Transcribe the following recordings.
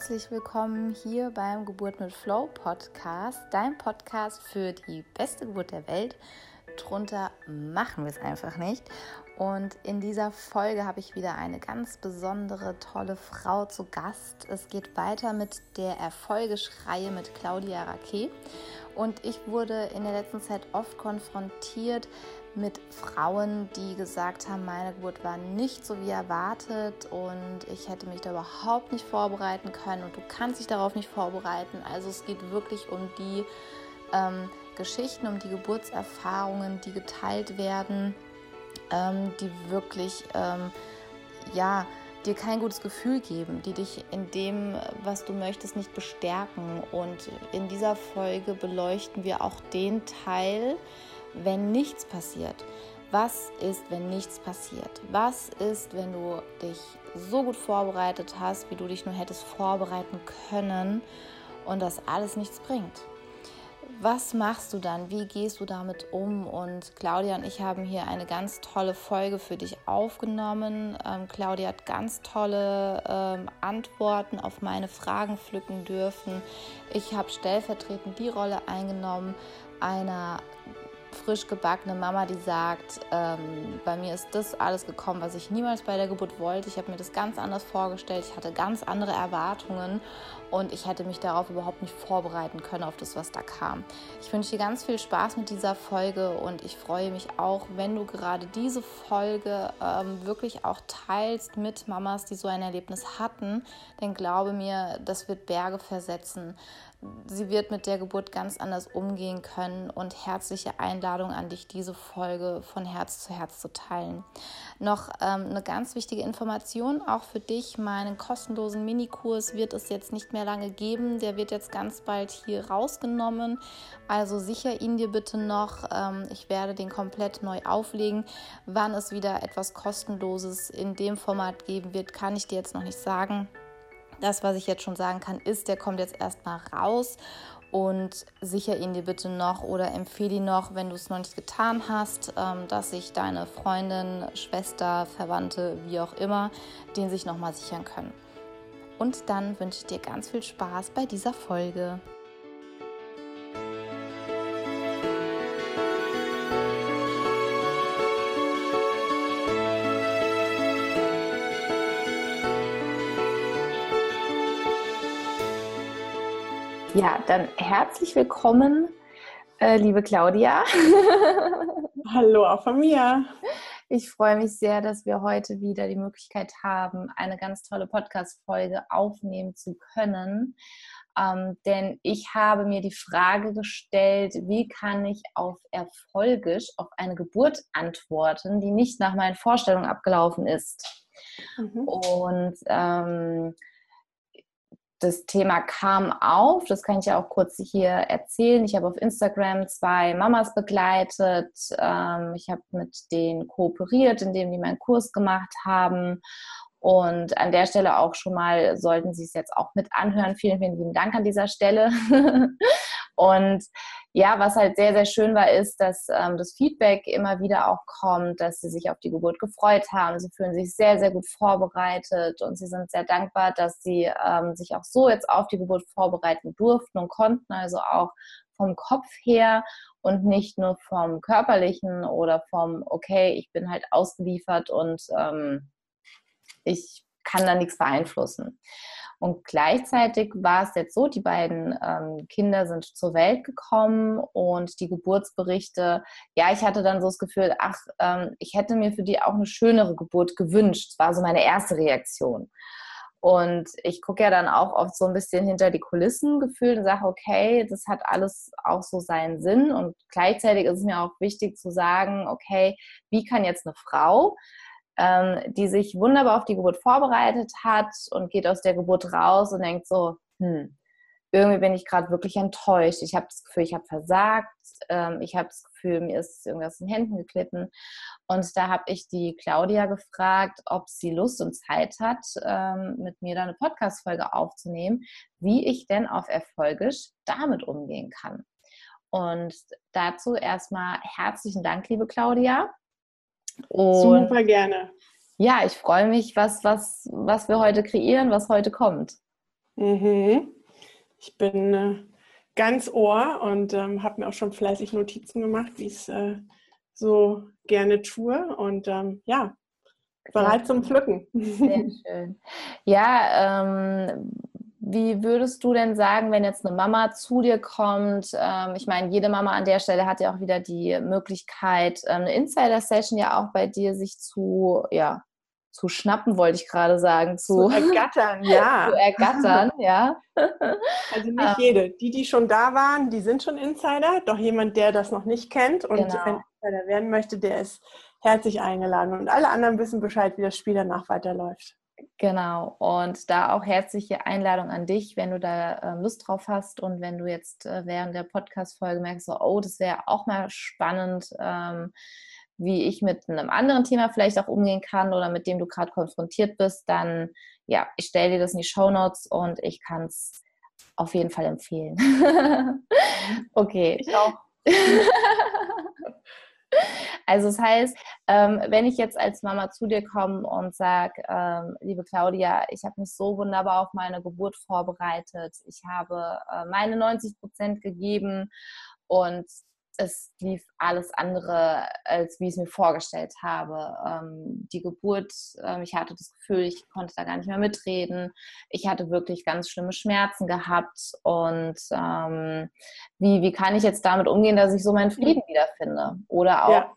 herzlich willkommen hier beim Geburt mit Flow Podcast, dein Podcast für die beste Geburt der Welt. Drunter machen wir es einfach nicht. Und in dieser Folge habe ich wieder eine ganz besondere, tolle Frau zu Gast. Es geht weiter mit der Erfolgeschreihe mit Claudia Raquet. Und ich wurde in der letzten Zeit oft konfrontiert mit Frauen, die gesagt haben, meine Geburt war nicht so wie erwartet und ich hätte mich da überhaupt nicht vorbereiten können und du kannst dich darauf nicht vorbereiten. Also es geht wirklich um die ähm, Geschichten, um die Geburtserfahrungen, die geteilt werden, ähm, die wirklich ähm, ja dir kein gutes Gefühl geben, die dich in dem, was du möchtest, nicht bestärken. Und in dieser Folge beleuchten wir auch den Teil, wenn nichts passiert? Was ist, wenn nichts passiert? Was ist, wenn du dich so gut vorbereitet hast, wie du dich nur hättest vorbereiten können und das alles nichts bringt? Was machst du dann? Wie gehst du damit um? Und Claudia und ich haben hier eine ganz tolle Folge für dich aufgenommen. Ähm, Claudia hat ganz tolle ähm, Antworten auf meine Fragen pflücken dürfen. Ich habe stellvertretend die Rolle eingenommen einer frisch gebackene Mama, die sagt, ähm, bei mir ist das alles gekommen, was ich niemals bei der Geburt wollte. Ich habe mir das ganz anders vorgestellt. Ich hatte ganz andere Erwartungen und ich hätte mich darauf überhaupt nicht vorbereiten können, auf das, was da kam. Ich wünsche dir ganz viel Spaß mit dieser Folge und ich freue mich auch, wenn du gerade diese Folge ähm, wirklich auch teilst mit Mamas, die so ein Erlebnis hatten. Denn glaube mir, das wird Berge versetzen sie wird mit der Geburt ganz anders umgehen können und herzliche Einladung an dich, diese Folge von Herz zu Herz zu teilen. Noch ähm, eine ganz wichtige Information auch für dich, meinen kostenlosen Minikurs wird es jetzt nicht mehr lange geben, der wird jetzt ganz bald hier rausgenommen, also sicher ihn dir bitte noch, ähm, ich werde den komplett neu auflegen. Wann es wieder etwas kostenloses in dem Format geben wird, kann ich dir jetzt noch nicht sagen. Das, was ich jetzt schon sagen kann, ist, der kommt jetzt erstmal raus und sicher ihn dir bitte noch oder empfehle ihn noch, wenn du es noch nicht getan hast, ähm, dass sich deine Freundin, Schwester, Verwandte, wie auch immer, den sich nochmal sichern können. Und dann wünsche ich dir ganz viel Spaß bei dieser Folge. Ja, dann herzlich willkommen, äh, liebe Claudia. Hallo auch von mir. Ich freue mich sehr, dass wir heute wieder die Möglichkeit haben, eine ganz tolle Podcast-Folge aufnehmen zu können. Ähm, denn ich habe mir die Frage gestellt, wie kann ich auf erfolgisch auf eine Geburt antworten, die nicht nach meinen Vorstellungen abgelaufen ist. Mhm. Und ähm, das Thema kam auf, das kann ich ja auch kurz hier erzählen. Ich habe auf Instagram zwei Mamas begleitet. Ähm, ich habe mit denen kooperiert, indem die meinen Kurs gemacht haben. Und an der Stelle auch schon mal, sollten Sie es jetzt auch mit anhören. Vielen, vielen lieben Dank an dieser Stelle. und ja, was halt sehr, sehr schön war, ist, dass ähm, das Feedback immer wieder auch kommt, dass sie sich auf die Geburt gefreut haben. Sie fühlen sich sehr, sehr gut vorbereitet und sie sind sehr dankbar, dass sie ähm, sich auch so jetzt auf die Geburt vorbereiten durften und konnten, also auch vom Kopf her und nicht nur vom körperlichen oder vom, okay, ich bin halt ausgeliefert und ähm, ich kann da nichts beeinflussen. Und gleichzeitig war es jetzt so, die beiden ähm, Kinder sind zur Welt gekommen und die Geburtsberichte, ja, ich hatte dann so das Gefühl, ach, ähm, ich hätte mir für die auch eine schönere Geburt gewünscht. Das war so meine erste Reaktion. Und ich gucke ja dann auch oft so ein bisschen hinter die Kulissen gefühlt und sage, okay, das hat alles auch so seinen Sinn. Und gleichzeitig ist es mir auch wichtig zu sagen, okay, wie kann jetzt eine Frau ähm, die sich wunderbar auf die Geburt vorbereitet hat und geht aus der Geburt raus und denkt so, hm, irgendwie bin ich gerade wirklich enttäuscht. Ich habe das Gefühl, ich habe versagt. Ähm, ich habe das Gefühl, mir ist irgendwas in den Händen geklitten. Und da habe ich die Claudia gefragt, ob sie Lust und Zeit hat, ähm, mit mir da eine Podcast-Folge aufzunehmen, wie ich denn auf Erfolgisch damit umgehen kann. Und dazu erstmal herzlichen Dank, liebe Claudia. Und Super gerne. Ja, ich freue mich, was, was, was wir heute kreieren, was heute kommt. Mhm. Ich bin äh, ganz Ohr und ähm, habe mir auch schon fleißig Notizen gemacht, wie ich es äh, so gerne tue. Und ähm, ja, bereit zum Pflücken. Sehr schön. Ja, ähm, wie würdest du denn sagen, wenn jetzt eine Mama zu dir kommt? Ähm, ich meine, jede Mama an der Stelle hat ja auch wieder die Möglichkeit, ähm, eine Insider-Session ja auch bei dir sich zu, ja, zu schnappen, wollte ich gerade sagen. Zu, zu ergattern, ja. zu ergattern, ja. Also nicht jede. Die, die schon da waren, die sind schon Insider. Doch jemand, der das noch nicht kennt und genau. ein Insider werden möchte, der ist herzlich eingeladen. Und alle anderen wissen Bescheid, wie das Spiel danach weiterläuft. Genau, und da auch herzliche Einladung an dich, wenn du da äh, Lust drauf hast und wenn du jetzt äh, während der Podcast-Folge merkst, so, oh, das wäre auch mal spannend, ähm, wie ich mit einem anderen Thema vielleicht auch umgehen kann oder mit dem du gerade konfrontiert bist, dann ja, ich stelle dir das in die Show Notes und ich kann es auf jeden Fall empfehlen. okay. Ich auch. Also das heißt, ähm, wenn ich jetzt als Mama zu dir komme und sage, ähm, liebe Claudia, ich habe mich so wunderbar auf meine Geburt vorbereitet, ich habe äh, meine 90 Prozent gegeben und es lief alles andere, als wie ich es mir vorgestellt habe. Ähm, die Geburt, ähm, ich hatte das Gefühl, ich konnte da gar nicht mehr mitreden. Ich hatte wirklich ganz schlimme Schmerzen gehabt. Und ähm, wie, wie kann ich jetzt damit umgehen, dass ich so meinen Frieden wiederfinde? Oder auch ja.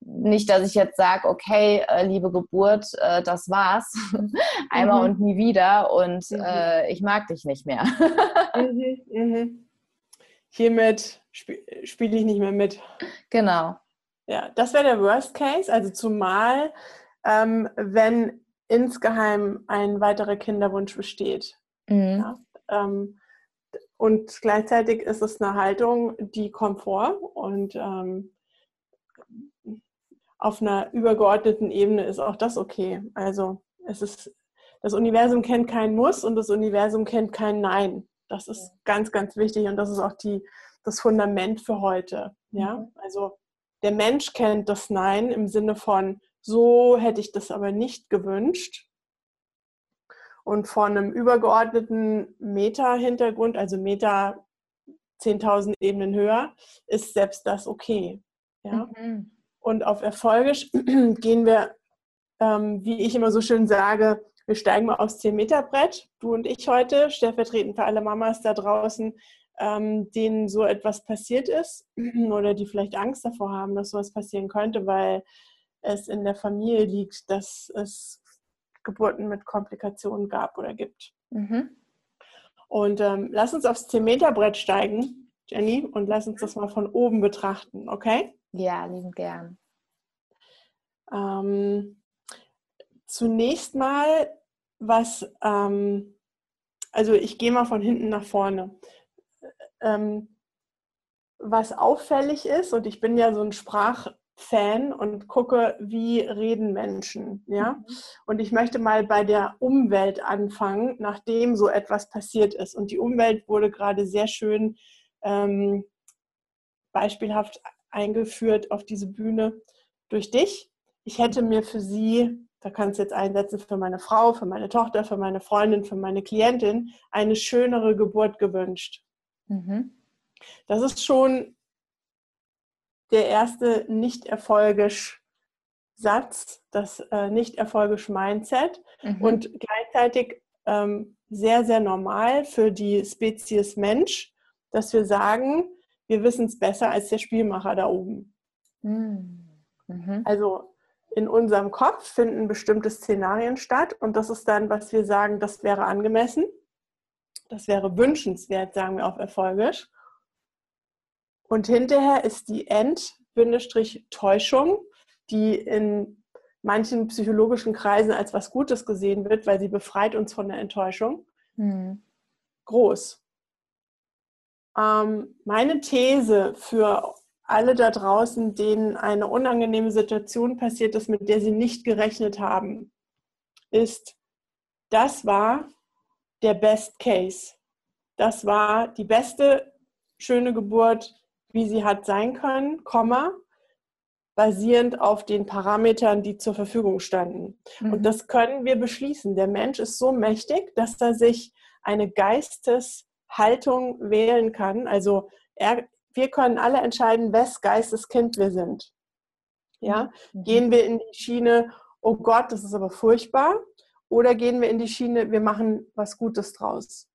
nicht, dass ich jetzt sage, okay, äh, liebe Geburt, äh, das war's. Einmal mhm. und nie wieder und mhm. äh, ich mag dich nicht mehr. mhm. mhm hiermit sp spiele ich nicht mehr mit. Genau. Ja, das wäre der Worst Case. Also zumal, ähm, wenn insgeheim ein weiterer Kinderwunsch besteht. Mhm. Ja, ähm, und gleichzeitig ist es eine Haltung, die kommt vor und ähm, auf einer übergeordneten Ebene ist auch das okay. Also es ist, das Universum kennt kein Muss und das Universum kennt kein Nein. Das ist ganz, ganz wichtig und das ist auch die, das Fundament für heute. Ja, mhm. also der Mensch kennt das Nein im Sinne von, so hätte ich das aber nicht gewünscht. Und von einem übergeordneten Meta-Hintergrund, also Meta 10.000 Ebenen höher, ist selbst das okay. Ja? Mhm. Und auf Erfolge gehen wir, ähm, wie ich immer so schön sage, wir steigen mal aufs 10-Meter-Brett, du und ich heute, stellvertretend für alle Mamas da draußen, ähm, denen so etwas passiert ist oder die vielleicht Angst davor haben, dass sowas passieren könnte, weil es in der Familie liegt, dass es Geburten mit Komplikationen gab oder gibt. Mhm. Und ähm, lass uns aufs 10-Meter-Brett steigen, Jenny, und lass uns das mal von oben betrachten, okay? Ja, lieben gern. Ähm, zunächst mal was, ähm, also ich gehe mal von hinten nach vorne. Ähm, was auffällig ist, und ich bin ja so ein Sprachfan und gucke, wie reden Menschen, ja. Mhm. Und ich möchte mal bei der Umwelt anfangen, nachdem so etwas passiert ist. Und die Umwelt wurde gerade sehr schön ähm, beispielhaft eingeführt auf diese Bühne durch dich. Ich hätte mir für sie da kannst du jetzt einsetzen für meine Frau, für meine Tochter, für meine Freundin, für meine Klientin, eine schönere Geburt gewünscht. Mhm. Das ist schon der erste nicht-erfolgisch Satz, das äh, nicht-erfolgisch Mindset mhm. und gleichzeitig ähm, sehr, sehr normal für die Spezies Mensch, dass wir sagen, wir wissen es besser als der Spielmacher da oben. Mhm. mhm. Also in unserem Kopf finden bestimmte Szenarien statt und das ist dann, was wir sagen, das wäre angemessen, das wäre wünschenswert, sagen wir auf Erfolgisch. Und hinterher ist die End-Täuschung, die in manchen psychologischen Kreisen als was Gutes gesehen wird, weil sie befreit uns von der Enttäuschung, mhm. groß. Ähm, meine These für alle da draußen, denen eine unangenehme Situation passiert ist, mit der sie nicht gerechnet haben, ist, das war der Best Case. Das war die beste schöne Geburt, wie sie hat sein können, Komma, basierend auf den Parametern, die zur Verfügung standen. Mhm. Und das können wir beschließen. Der Mensch ist so mächtig, dass er sich eine Geisteshaltung wählen kann. Also er, wir können alle entscheiden, wes Geisteskind wir sind. Ja? Mhm. Gehen wir in die Schiene, oh Gott, das ist aber furchtbar, oder gehen wir in die Schiene, wir machen was Gutes draus.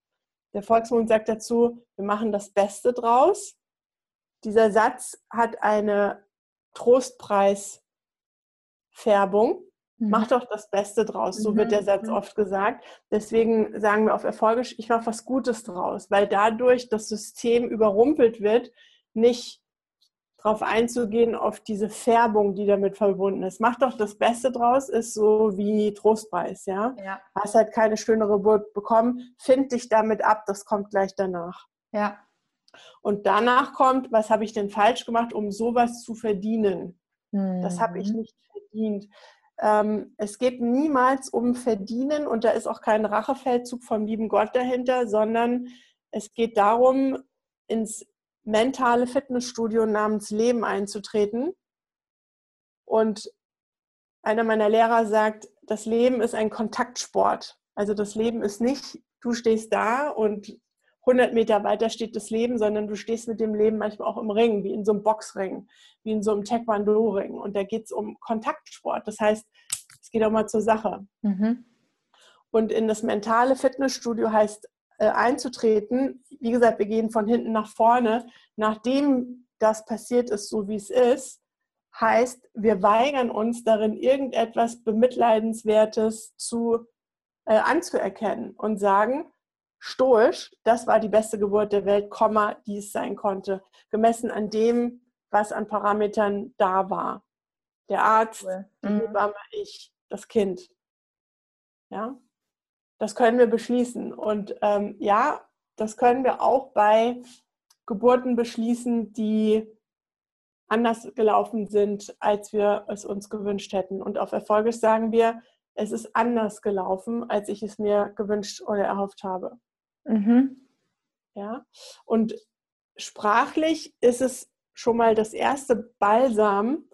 Der Volksmund sagt dazu, wir machen das Beste draus. Dieser Satz hat eine Trostpreisfärbung. Mhm. Mach doch das Beste draus, so wird der mhm. Satz mhm. oft gesagt. Deswegen sagen wir auf Erfolge, ich mache was Gutes draus, weil dadurch das System überrumpelt wird, nicht darauf einzugehen, auf diese Färbung, die damit verbunden ist. Mach doch das Beste draus, ist so wie Trostpreis, ja? ja. Hast halt keine schönere Geburt bekommen, find dich damit ab, das kommt gleich danach. Ja. Und danach kommt, was habe ich denn falsch gemacht, um sowas zu verdienen? Mhm. Das habe ich nicht verdient. Ähm, es geht niemals um Verdienen und da ist auch kein Rachefeldzug vom lieben Gott dahinter, sondern es geht darum, ins mentale Fitnessstudio namens Leben einzutreten. Und einer meiner Lehrer sagt, das Leben ist ein Kontaktsport. Also das Leben ist nicht, du stehst da und 100 Meter weiter steht das Leben, sondern du stehst mit dem Leben manchmal auch im Ring, wie in so einem Boxring, wie in so einem Taekwondo-Ring. Und da geht es um Kontaktsport. Das heißt, es geht auch mal zur Sache. Mhm. Und in das mentale Fitnessstudio heißt äh, einzutreten. Wie gesagt, wir gehen von hinten nach vorne. Nachdem das passiert ist, so wie es ist, heißt, wir weigern uns darin, irgendetwas Bemitleidenswertes zu, äh, anzuerkennen und sagen, stoisch, das war die beste Geburt der Welt, Komma, die es sein konnte, gemessen an dem, was an Parametern da war. Der Arzt, cool. die. Hebamme, ich, das Kind. Ja, das können wir beschließen. Und ähm, ja, das können wir auch bei Geburten beschließen, die anders gelaufen sind, als wir es uns gewünscht hätten. Und auf Erfolge sagen wir, es ist anders gelaufen, als ich es mir gewünscht oder erhofft habe. Mhm. Ja, und sprachlich ist es schon mal das erste Balsam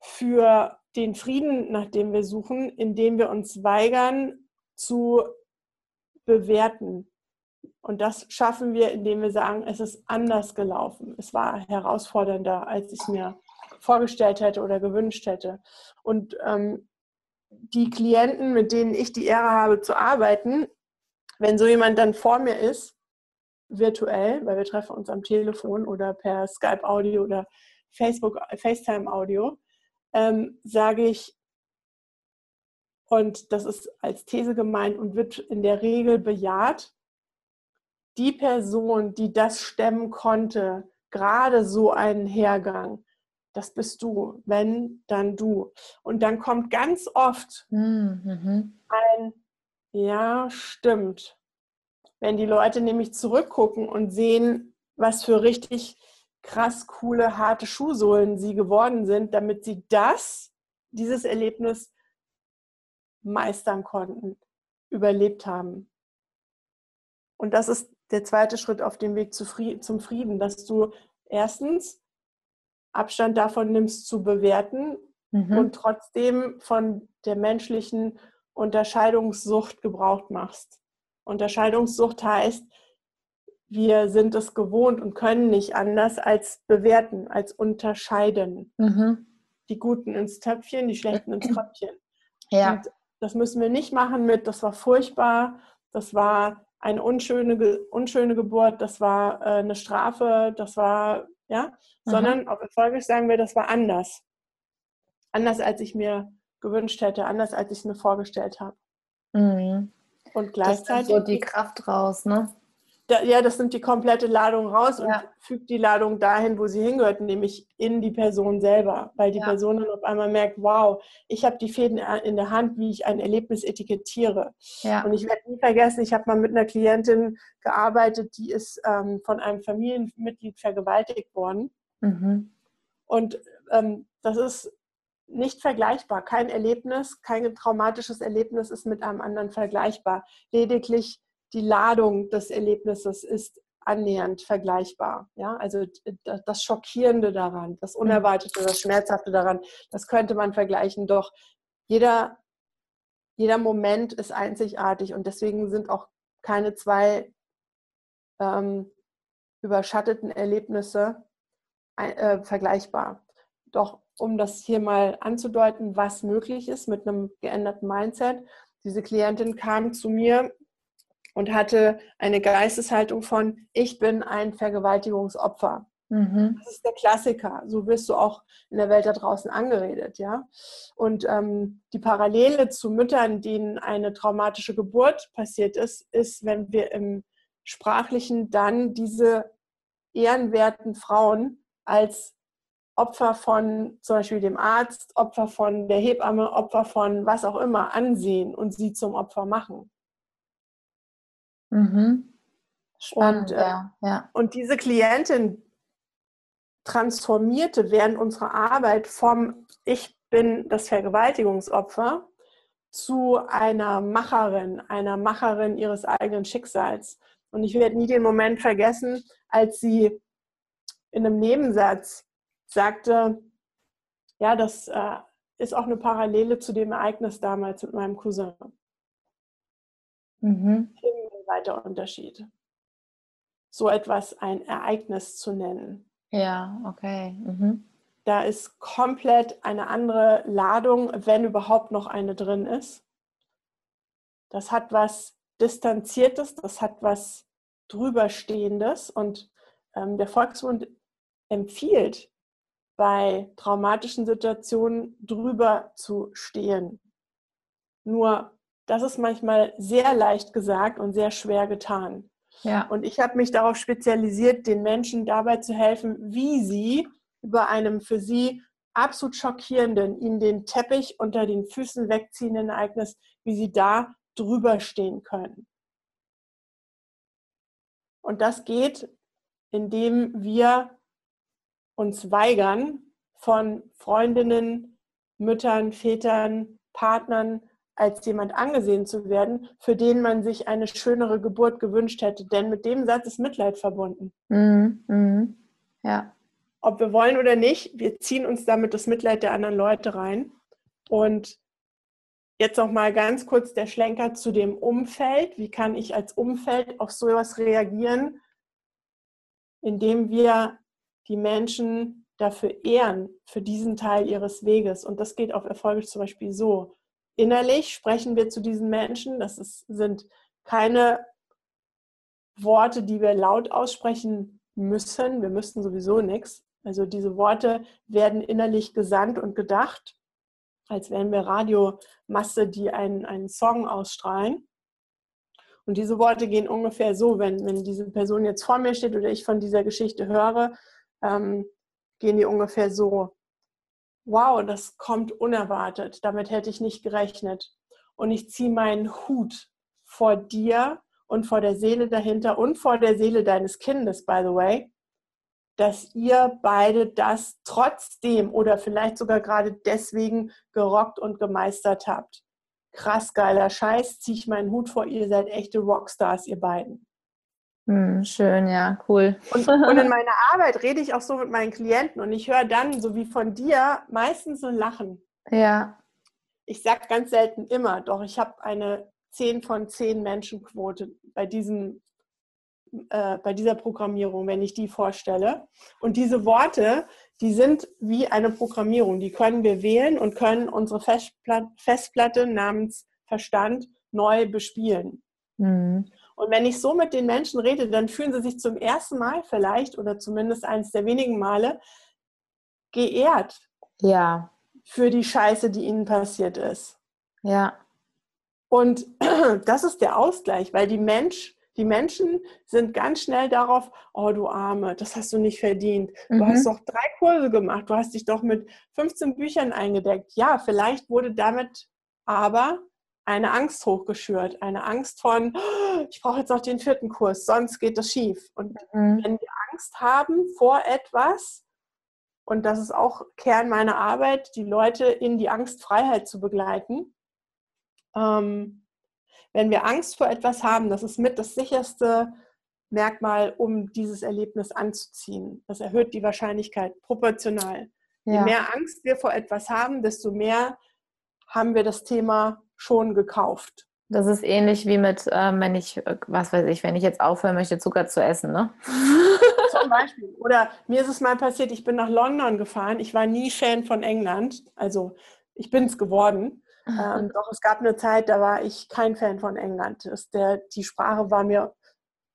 für den Frieden, nach dem wir suchen, indem wir uns weigern zu bewerten. Und das schaffen wir, indem wir sagen, es ist anders gelaufen. Es war herausfordernder, als ich mir vorgestellt hätte oder gewünscht hätte. Und ähm, die Klienten, mit denen ich die Ehre habe zu arbeiten, wenn so jemand dann vor mir ist, virtuell, weil wir treffen uns am Telefon oder per Skype-Audio oder Facebook, FaceTime-Audio, ähm, sage ich, und das ist als These gemeint und wird in der Regel bejaht, die Person, die das stemmen konnte, gerade so einen Hergang, das bist du, wenn, dann du. Und dann kommt ganz oft mhm. ein ja, stimmt. Wenn die Leute nämlich zurückgucken und sehen, was für richtig krass coole, harte Schuhsohlen sie geworden sind, damit sie das, dieses Erlebnis meistern konnten, überlebt haben. Und das ist der zweite Schritt auf dem Weg zum Frieden, dass du erstens Abstand davon nimmst zu bewerten mhm. und trotzdem von der menschlichen Unterscheidungssucht gebraucht machst. Unterscheidungssucht heißt, wir sind es gewohnt und können nicht anders als bewerten, als unterscheiden. Mhm. Die Guten ins Töpfchen, die Schlechten ins Tröpfchen. Ja. Und das müssen wir nicht machen mit, das war furchtbar, das war eine unschöne, unschöne Geburt, das war äh, eine Strafe, das war, ja, mhm. sondern auf Erfolge sagen wir, das war anders. Anders, als ich mir gewünscht hätte, anders als ich es mir vorgestellt habe. Mhm. Und gleichzeitig. Das so die Kraft raus, ne? Da, ja, das nimmt die komplette Ladung raus ja. und fügt die Ladung dahin, wo sie hingehört, nämlich in die Person selber. Weil die ja. Person dann auf einmal merkt, wow, ich habe die Fäden in der Hand, wie ich ein Erlebnis etikettiere. Ja. Und ich werde nie vergessen, ich habe mal mit einer Klientin gearbeitet, die ist ähm, von einem Familienmitglied vergewaltigt worden. Mhm. Und ähm, das ist nicht vergleichbar. Kein Erlebnis, kein traumatisches Erlebnis ist mit einem anderen vergleichbar. Lediglich die Ladung des Erlebnisses ist annähernd vergleichbar. Ja, also das Schockierende daran, das mhm. Unerwartete, das Schmerzhafte daran, das könnte man vergleichen. Doch jeder, jeder Moment ist einzigartig und deswegen sind auch keine zwei ähm, überschatteten Erlebnisse äh, vergleichbar. Doch um das hier mal anzudeuten, was möglich ist mit einem geänderten Mindset, diese Klientin kam zu mir und hatte eine Geisteshaltung von, ich bin ein Vergewaltigungsopfer. Mhm. Das ist der Klassiker. So wirst du auch in der Welt da draußen angeredet, ja. Und ähm, die Parallele zu Müttern, denen eine traumatische Geburt passiert ist, ist, wenn wir im Sprachlichen dann diese ehrenwerten Frauen als Opfer von zum Beispiel dem Arzt, Opfer von der Hebamme, Opfer von was auch immer ansehen und sie zum Opfer machen. Mhm. Spannend, und, äh, ja, ja. Und diese Klientin transformierte während unserer Arbeit vom Ich bin das Vergewaltigungsopfer zu einer Macherin, einer Macherin ihres eigenen Schicksals. Und ich werde nie den Moment vergessen, als sie in einem Nebensatz sagte, ja, das äh, ist auch eine Parallele zu dem Ereignis damals mit meinem Cousin. Mhm. Weiter Unterschied. So etwas ein Ereignis zu nennen. Ja, okay. Mhm. Da ist komplett eine andere Ladung, wenn überhaupt noch eine drin ist. Das hat was Distanziertes, das hat was drüberstehendes und ähm, der Volksmund empfiehlt, bei traumatischen Situationen drüber zu stehen. Nur, das ist manchmal sehr leicht gesagt und sehr schwer getan. Ja. Und ich habe mich darauf spezialisiert, den Menschen dabei zu helfen, wie sie über einem für sie absolut schockierenden, ihnen den Teppich unter den Füßen wegziehenden Ereignis, wie sie da drüber stehen können. Und das geht, indem wir uns weigern, von Freundinnen, Müttern, Vätern, Partnern als jemand angesehen zu werden, für den man sich eine schönere Geburt gewünscht hätte. Denn mit dem Satz ist Mitleid verbunden. Mhm. Mhm. Ja. Ob wir wollen oder nicht, wir ziehen uns damit das Mitleid der anderen Leute rein. Und jetzt noch mal ganz kurz der Schlenker zu dem Umfeld. Wie kann ich als Umfeld auf sowas reagieren, indem wir die Menschen dafür ehren, für diesen Teil ihres Weges. Und das geht auf Erfolge zum Beispiel so. Innerlich sprechen wir zu diesen Menschen. Das ist, sind keine Worte, die wir laut aussprechen müssen. Wir müssten sowieso nichts. Also diese Worte werden innerlich gesandt und gedacht, als wären wir Radiomasse, die einen, einen Song ausstrahlen. Und diese Worte gehen ungefähr so, wenn, wenn diese Person jetzt vor mir steht oder ich von dieser Geschichte höre, ähm, gehen die ungefähr so, wow, das kommt unerwartet, damit hätte ich nicht gerechnet. Und ich ziehe meinen Hut vor dir und vor der Seele dahinter und vor der Seele deines Kindes, by the way, dass ihr beide das trotzdem oder vielleicht sogar gerade deswegen gerockt und gemeistert habt. Krass geiler Scheiß, ziehe ich meinen Hut vor, ihr seid echte Rockstars, ihr beiden. Hm, schön, ja, cool. Und, und, in meiner Arbeit rede ich auch so mit meinen Klienten und ich höre dann, so wie von dir, meistens ein Lachen. Ja. Ich sage ganz selten immer, doch ich habe eine 10 von 10 Menschenquote bei, diesem, äh, bei dieser Programmierung, wenn ich die vorstelle. Und diese Worte, die sind wie eine Programmierung. Die können wir wählen und können unsere Festplatte, Festplatte namens Verstand neu bespielen. Mhm. Und wenn ich so mit den Menschen rede, dann fühlen sie sich zum ersten Mal vielleicht oder zumindest eines der wenigen Male geehrt. Ja. Für die Scheiße, die ihnen passiert ist. Ja. Und das ist der Ausgleich, weil die Mensch, die Menschen sind ganz schnell darauf, oh du Arme, das hast du nicht verdient. Du mhm. hast doch drei Kurse gemacht, du hast dich doch mit 15 Büchern eingedeckt. Ja, vielleicht wurde damit aber eine Angst hochgeschürt, eine Angst von, oh, ich brauche jetzt noch den vierten Kurs, sonst geht das schief. Und mhm. wenn wir Angst haben vor etwas, und das ist auch Kern meiner Arbeit, die Leute in die Angstfreiheit zu begleiten. Ähm, wenn wir Angst vor etwas haben, das ist mit das sicherste Merkmal, um dieses Erlebnis anzuziehen. Das erhöht die Wahrscheinlichkeit proportional. Ja. Je mehr Angst wir vor etwas haben, desto mehr haben wir das Thema schon gekauft. Das ist ähnlich wie mit, ähm, wenn ich, äh, was weiß ich, wenn ich jetzt aufhören möchte, Zucker zu essen, ne? Zum Beispiel. Oder mir ist es mal passiert, ich bin nach London gefahren. Ich war nie Fan von England. Also ich bin es geworden. Ähm, doch es gab eine Zeit, da war ich kein Fan von England. Das, der, die Sprache war mir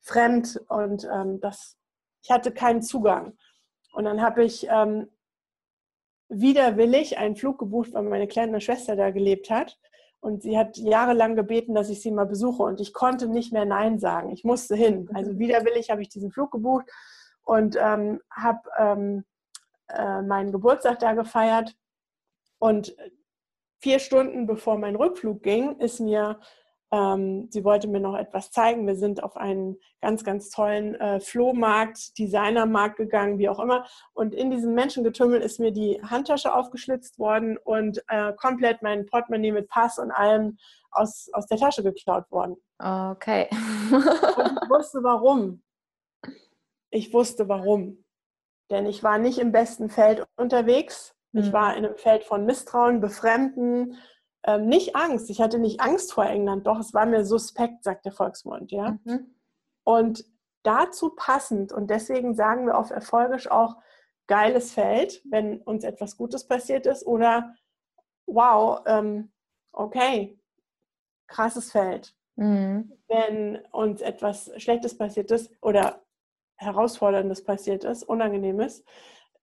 fremd und ähm, das, ich hatte keinen Zugang. Und dann habe ich ähm, widerwillig einen Flug gebucht, weil meine kleine Schwester da gelebt hat. Und sie hat jahrelang gebeten, dass ich sie mal besuche. Und ich konnte nicht mehr Nein sagen. Ich musste hin. Also widerwillig habe ich diesen Flug gebucht und ähm, habe ähm, äh, meinen Geburtstag da gefeiert. Und vier Stunden bevor mein Rückflug ging, ist mir ähm, sie wollte mir noch etwas zeigen. Wir sind auf einen ganz, ganz tollen äh, Flohmarkt, Designermarkt gegangen, wie auch immer. Und in diesem Menschengetümmel ist mir die Handtasche aufgeschlitzt worden und äh, komplett mein Portemonnaie mit Pass und allem aus, aus der Tasche geklaut worden. Okay. und ich wusste warum. Ich wusste warum. Denn ich war nicht im besten Feld unterwegs. Ich mhm. war in einem Feld von Misstrauen, Befremden, ähm, nicht Angst. Ich hatte nicht Angst vor England, doch es war mir suspekt, sagt der Volksmund, ja. Mhm. Und dazu passend, und deswegen sagen wir auf Erfolgisch auch geiles Feld, wenn uns etwas Gutes passiert ist, oder wow, ähm, okay, krasses Feld. Mhm. Wenn uns etwas Schlechtes passiert ist oder Herausforderndes passiert ist, Unangenehmes,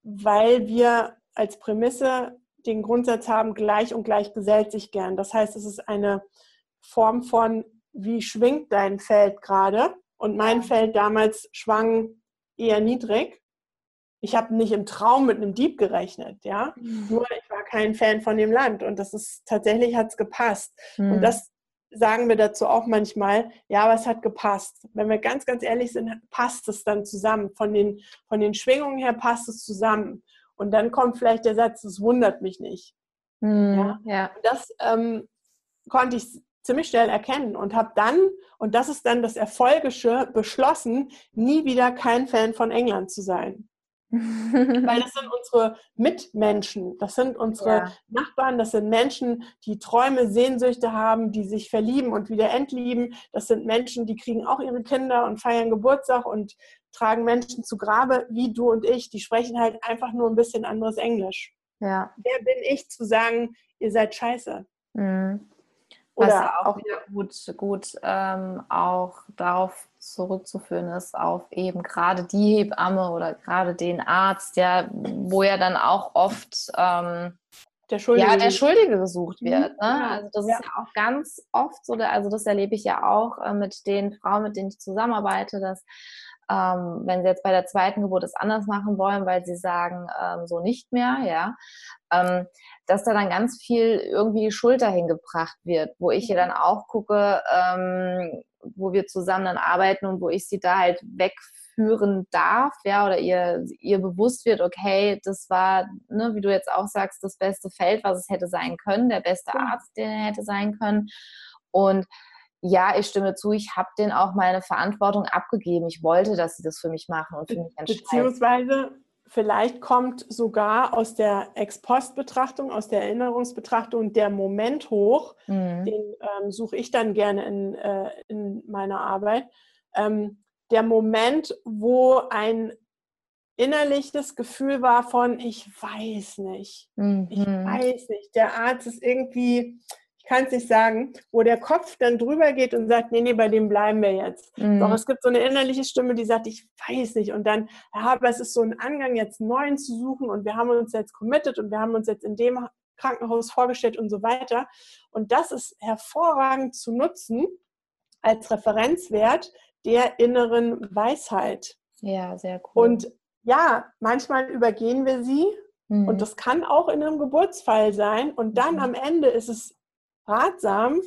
weil wir als Prämisse den Grundsatz haben, gleich und gleich gesellt sich gern. Das heißt, es ist eine Form von, wie schwingt dein Feld gerade? Und mein Feld damals schwang eher niedrig. Ich habe nicht im Traum mit einem Dieb gerechnet, ja. Mhm. Nur ich war kein Fan von dem Land und das ist tatsächlich hat es gepasst. Mhm. Und das sagen wir dazu auch manchmal, ja, aber es hat gepasst. Wenn wir ganz, ganz ehrlich sind, passt es dann zusammen. Von den, von den Schwingungen her passt es zusammen. Und dann kommt vielleicht der Satz, das wundert mich nicht. Mhm, ja? ja. Das ähm, konnte ich ziemlich schnell erkennen und habe dann, und das ist dann das Erfolgische, beschlossen, nie wieder kein Fan von England zu sein. Weil das sind unsere Mitmenschen, das sind unsere ja. Nachbarn, das sind Menschen, die Träume, Sehnsüchte haben, die sich verlieben und wieder entlieben. Das sind Menschen, die kriegen auch ihre Kinder und feiern Geburtstag und tragen Menschen zu Grabe, wie du und ich. Die sprechen halt einfach nur ein bisschen anderes Englisch. Ja. Wer bin ich zu sagen, ihr seid scheiße? Mhm. Oder Was auch, auch wieder gut, gut ähm, auch darauf zurückzuführen ist, auf eben gerade die Hebamme oder gerade den Arzt, ja, wo ja dann auch oft ähm, der Schuldige, ja, der Schuldige gesucht mhm. wird. Ne? Also das ja. ist ja auch ganz oft so, also das erlebe ich ja auch äh, mit den Frauen, mit denen ich zusammenarbeite, dass ähm, wenn sie jetzt bei der zweiten Geburt es anders machen wollen, weil sie sagen, ähm, so nicht mehr, ja, ähm, dass da dann ganz viel irgendwie Schuld dahin gebracht wird, wo ich ja dann auch gucke, ähm, wo wir zusammen dann arbeiten und wo ich sie da halt wegführen darf, ja, oder ihr, ihr bewusst wird, okay, das war, ne, wie du jetzt auch sagst, das beste Feld, was es hätte sein können, der beste Arzt, der hätte sein können. Und ja, ich stimme zu, ich habe denen auch meine Verantwortung abgegeben. Ich wollte, dass sie das für mich machen und für mich entscheiden. Beziehungsweise vielleicht kommt sogar aus der Ex-Post-Betrachtung, aus der Erinnerungsbetrachtung der Moment hoch, mhm. den ähm, suche ich dann gerne in, äh, in meiner Arbeit. Ähm, der Moment, wo ein innerliches Gefühl war von, ich weiß nicht, mhm. ich weiß nicht, der Arzt ist irgendwie, kann es nicht sagen, wo der Kopf dann drüber geht und sagt, nee, nee, bei dem bleiben wir jetzt. Mhm. Doch es gibt so eine innerliche Stimme, die sagt, ich weiß nicht. Und dann, ja, aber es ist so ein Angang, jetzt neuen zu suchen und wir haben uns jetzt committed und wir haben uns jetzt in dem Krankenhaus vorgestellt und so weiter. Und das ist hervorragend zu nutzen als Referenzwert der inneren Weisheit. Ja, sehr cool. Und ja, manchmal übergehen wir sie mhm. und das kann auch in einem Geburtsfall sein. Und dann mhm. am Ende ist es ratsam,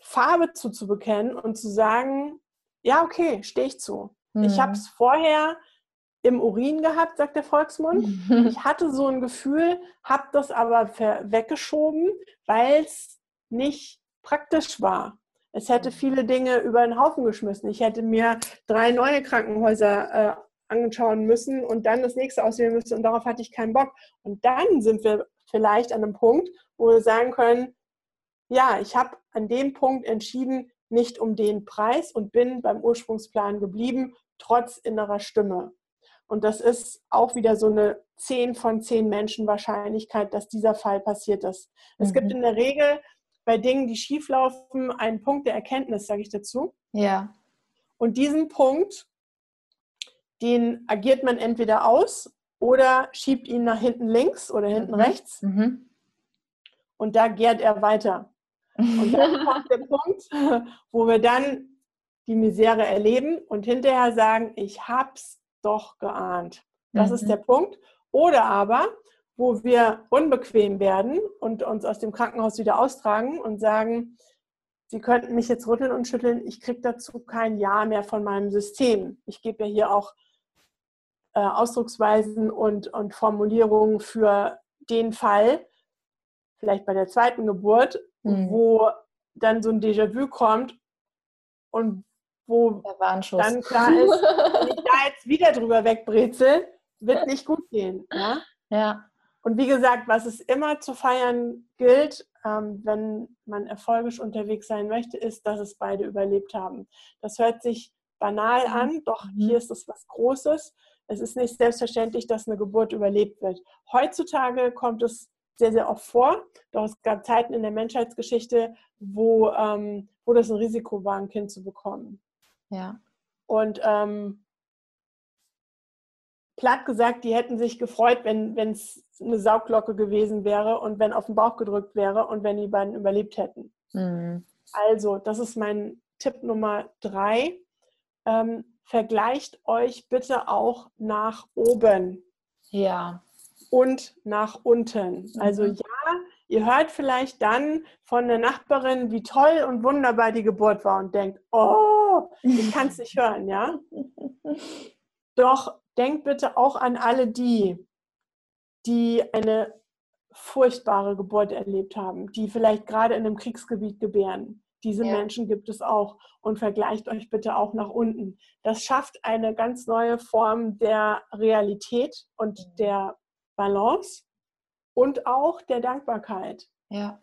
Farbe zuzubekennen und zu sagen, ja, okay, stehe ich zu. Mhm. Ich habe es vorher im Urin gehabt, sagt der Volksmund. ich hatte so ein Gefühl, habe das aber weggeschoben, weil es nicht praktisch war. Es hätte viele Dinge über den Haufen geschmissen. Ich hätte mir drei neue Krankenhäuser äh, anschauen müssen und dann das nächste auswählen müssen und darauf hatte ich keinen Bock. Und dann sind wir vielleicht an einem Punkt, wo wir sagen können, ja, ich habe an dem Punkt entschieden, nicht um den Preis und bin beim Ursprungsplan geblieben, trotz innerer Stimme. Und das ist auch wieder so eine 10 von 10 Menschen Wahrscheinlichkeit, dass dieser Fall passiert ist. Mhm. Es gibt in der Regel bei Dingen, die schieflaufen, einen Punkt der Erkenntnis, sage ich dazu. Ja. Und diesen Punkt, den agiert man entweder aus oder schiebt ihn nach hinten links oder hinten mhm. rechts. Mhm. Und da gärt er weiter. Und dann kommt der Punkt, wo wir dann die Misere erleben und hinterher sagen, ich hab's doch geahnt. Das mhm. ist der Punkt. Oder aber, wo wir unbequem werden und uns aus dem Krankenhaus wieder austragen und sagen, Sie könnten mich jetzt rütteln und schütteln, ich kriege dazu kein Ja mehr von meinem System. Ich gebe ja hier auch äh, Ausdrucksweisen und, und Formulierungen für den Fall, vielleicht bei der zweiten Geburt, mhm. wo dann so ein Déjà-vu kommt und wo dann klar ist, wenn ich da jetzt wieder drüber wegbrezel, wird nicht gut gehen. Ja? ja. Und wie gesagt, was es immer zu feiern gilt, ähm, wenn man erfolgisch unterwegs sein möchte, ist, dass es beide überlebt haben. Das hört sich banal mhm. an, doch mhm. hier ist es was Großes. Es ist nicht selbstverständlich, dass eine Geburt überlebt wird. Heutzutage kommt es sehr, sehr oft vor. Doch es gab Zeiten in der Menschheitsgeschichte, wo, ähm, wo das ein Risiko war, ein Kind zu bekommen. Ja. Und ähm, platt gesagt, die hätten sich gefreut, wenn es eine Saugglocke gewesen wäre und wenn auf den Bauch gedrückt wäre und wenn die beiden überlebt hätten. Mhm. Also, das ist mein Tipp Nummer drei. Ähm, vergleicht euch bitte auch nach oben. Ja und nach unten. Also mhm. ja, ihr hört vielleicht dann von der Nachbarin, wie toll und wunderbar die Geburt war und denkt, oh, ich kann es nicht hören, ja. Doch denkt bitte auch an alle die, die eine furchtbare Geburt erlebt haben, die vielleicht gerade in einem Kriegsgebiet gebären. Diese ja. Menschen gibt es auch. Und vergleicht euch bitte auch nach unten. Das schafft eine ganz neue Form der Realität und mhm. der Balance und auch der Dankbarkeit. Ja.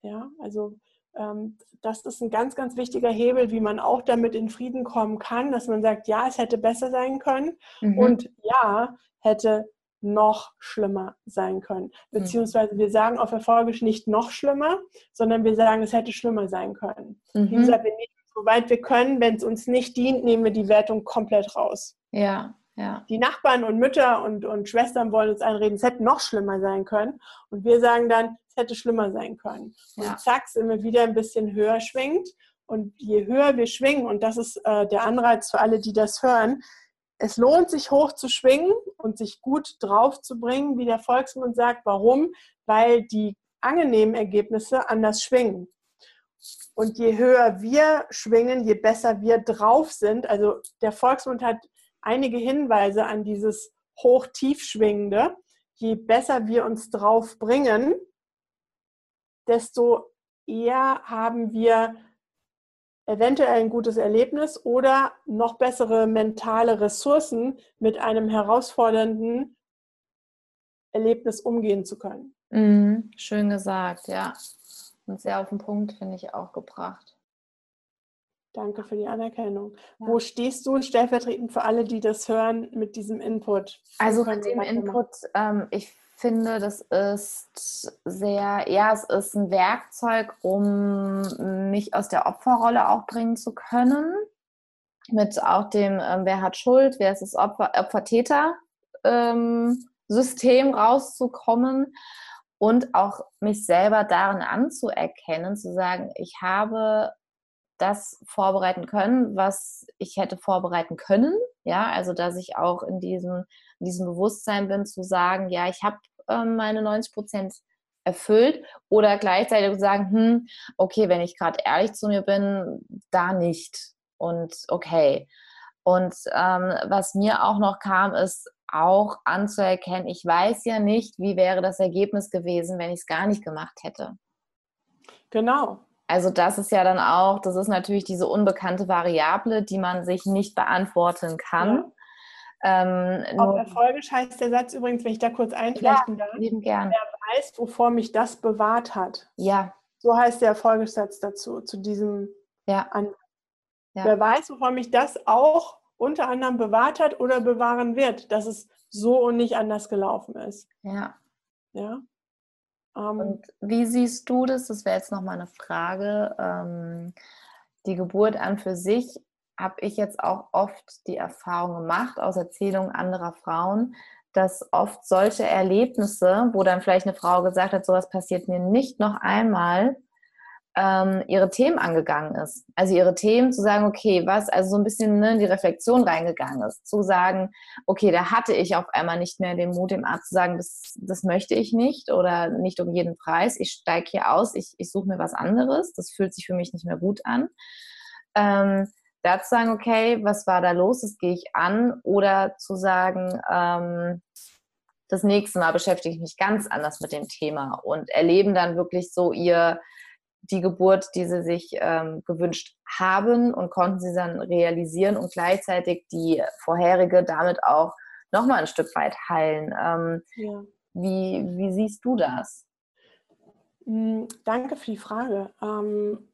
Ja, also ähm, das ist ein ganz, ganz wichtiger Hebel, wie man auch damit in Frieden kommen kann, dass man sagt, ja, es hätte besser sein können mhm. und ja, hätte noch schlimmer sein können. Mhm. Beziehungsweise wir sagen auf Erfolgisch nicht noch schlimmer, sondern wir sagen, es hätte schlimmer sein können. Mhm. Wie gesagt, wir nehmen soweit wir können, wenn es uns nicht dient, nehmen wir die Wertung komplett raus. Ja, ja. Die Nachbarn und Mütter und, und Schwestern wollen uns einreden, es hätte noch schlimmer sein können. Und wir sagen dann, es hätte schlimmer sein können. Und ja. zack, sind wir wieder ein bisschen höher schwingt. Und je höher wir schwingen, und das ist äh, der Anreiz für alle, die das hören, es lohnt sich hoch zu schwingen und sich gut drauf zu bringen, wie der Volksmund sagt. Warum? Weil die angenehmen Ergebnisse anders schwingen. Und je höher wir schwingen, je besser wir drauf sind. Also der Volksmund hat einige Hinweise an dieses Hoch-Tief-Schwingende. Je besser wir uns drauf bringen, desto eher haben wir eventuell ein gutes Erlebnis oder noch bessere mentale Ressourcen, mit einem herausfordernden Erlebnis umgehen zu können. Mhm, schön gesagt, ja. Und sehr auf den Punkt, finde ich, auch gebracht. Danke für die Anerkennung. Ja. Wo stehst du stellvertretend für alle, die das hören, mit diesem Input? Also mit dem Input, ähm, ich finde, das ist sehr, ja, es ist ein Werkzeug, um mich aus der Opferrolle auch bringen zu können. Mit auch dem, ähm, wer hat Schuld, wer ist das Opfer, Opfer-Täter-System ähm, rauszukommen und auch mich selber darin anzuerkennen, zu sagen, ich habe das vorbereiten können, was ich hätte vorbereiten können. Ja, also dass ich auch in diesem, in diesem Bewusstsein bin, zu sagen, ja, ich habe ähm, meine 90 Prozent erfüllt oder gleichzeitig zu sagen, hm, okay, wenn ich gerade ehrlich zu mir bin, da nicht. Und okay. Und ähm, was mir auch noch kam, ist auch anzuerkennen, ich weiß ja nicht, wie wäre das Ergebnis gewesen, wenn ich es gar nicht gemacht hätte. Genau, also das ist ja dann auch, das ist natürlich diese unbekannte Variable, die man sich nicht beantworten kann. Ja. Ähm, Auf erfolgisch heißt der Satz übrigens, wenn ich da kurz einflechten ja, darf, lieben gern. wer weiß, wovor mich das bewahrt hat. Ja, So heißt der Folgesatz dazu, zu diesem Ja. an. Ja. Wer weiß, wovon mich das auch unter anderem bewahrt hat oder bewahren wird, dass es so und nicht anders gelaufen ist. Ja. Ja. Ähm, Und wie siehst du das? Das wäre jetzt nochmal eine Frage. Ähm, die Geburt an für sich habe ich jetzt auch oft die Erfahrung gemacht aus Erzählungen anderer Frauen, dass oft solche Erlebnisse, wo dann vielleicht eine Frau gesagt hat, sowas passiert mir nicht noch einmal, ähm, ihre Themen angegangen ist. Also ihre Themen zu sagen, okay, was, also so ein bisschen ne, in die Reflexion reingegangen ist, zu sagen, okay, da hatte ich auf einmal nicht mehr den Mut, dem Arzt zu sagen, das, das möchte ich nicht oder nicht um jeden Preis, ich steige hier aus, ich, ich suche mir was anderes, das fühlt sich für mich nicht mehr gut an. Ähm, da zu sagen, okay, was war da los, das gehe ich an, oder zu sagen, ähm, das nächste Mal beschäftige ich mich ganz anders mit dem Thema und erleben dann wirklich so ihr die Geburt, die sie sich ähm, gewünscht haben und konnten sie dann realisieren und gleichzeitig die vorherige damit auch nochmal ein Stück weit heilen. Ähm, ja. wie, wie siehst du das? Mm, Danke für die Frage. Ähm,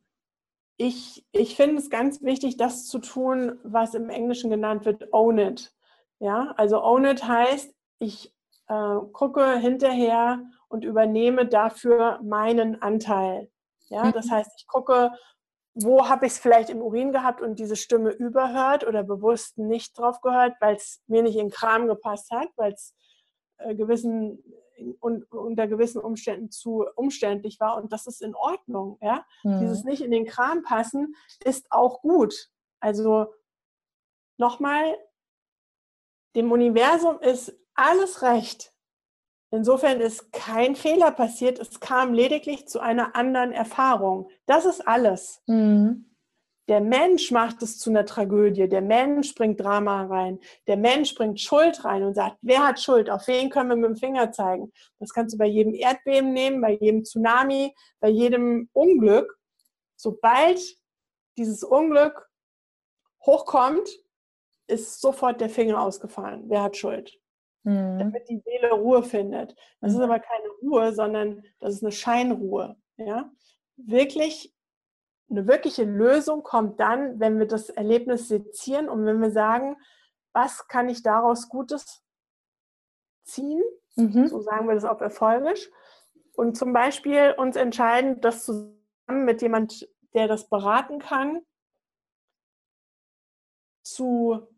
ich ich finde es ganz wichtig, das zu tun, was im Englischen genannt wird, own it. Ja, also own it heißt, ich äh, gucke hinterher und übernehme dafür meinen Anteil. Ja, das Mhm. heißt, ich gucke, wo habe ich es vielleicht im Urin gehabt und diese Stimme überhört oder bewusst nicht drauf gehört, weil es mir nicht in den Kram gepasst hat, weil es äh, gewissen und unter gewissen Umständen zu umständlich war und das ist in Ordnung. Ja? Dieses Hm. nicht in den Kram passen ist auch gut. Also nochmal, dem Universum ist alles recht. Insofern ist kein Fehler passiert, es kam lediglich zu einer anderen Erfahrung. Das ist alles. Hm. Der Mensch macht es zu einer Tragödie. Der Mensch bringt Drama rein. Der Mensch bringt Schuld rein und sagt, wer hat Schuld? Auf wen können wir mit dem Finger zeigen? Das kannst du bei jedem Erdbeben nehmen, bei jedem Tsunami, bei jedem Unglück. Sobald dieses Unglück hochkommt, ist sofort der Finger ausgefallen. Wer hat Schuld? Hm. damit die Seele Ruhe findet. Das ist Mhm. aber keine Ruhe, sondern das ist eine Scheinruhe. Ja? Wirklich, eine wirkliche Lösung kommt dann, wenn wir das Erlebnis sezieren und wenn wir sagen, was kann ich daraus Gutes ziehen? Mhm. So sagen wir das auf Erfolgisch. Und zum Beispiel uns entscheiden, das zusammen mit jemand, der das beraten kann, zu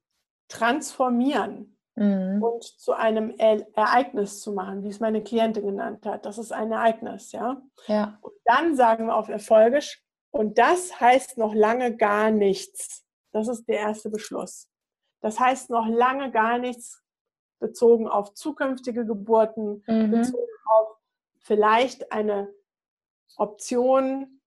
transformieren Hm. und zu einem E- Ereignis zu machen, wie es meine Klientin genannt hat. Das ist ein Ereignis, ja. Ja. Und dann sagen wir auf Erfolgisch, und das heißt noch lange gar nichts. Das ist der erste Beschluss. Das heißt noch lange gar nichts bezogen auf zukünftige Geburten, Mhm. bezogen auf vielleicht eine Option,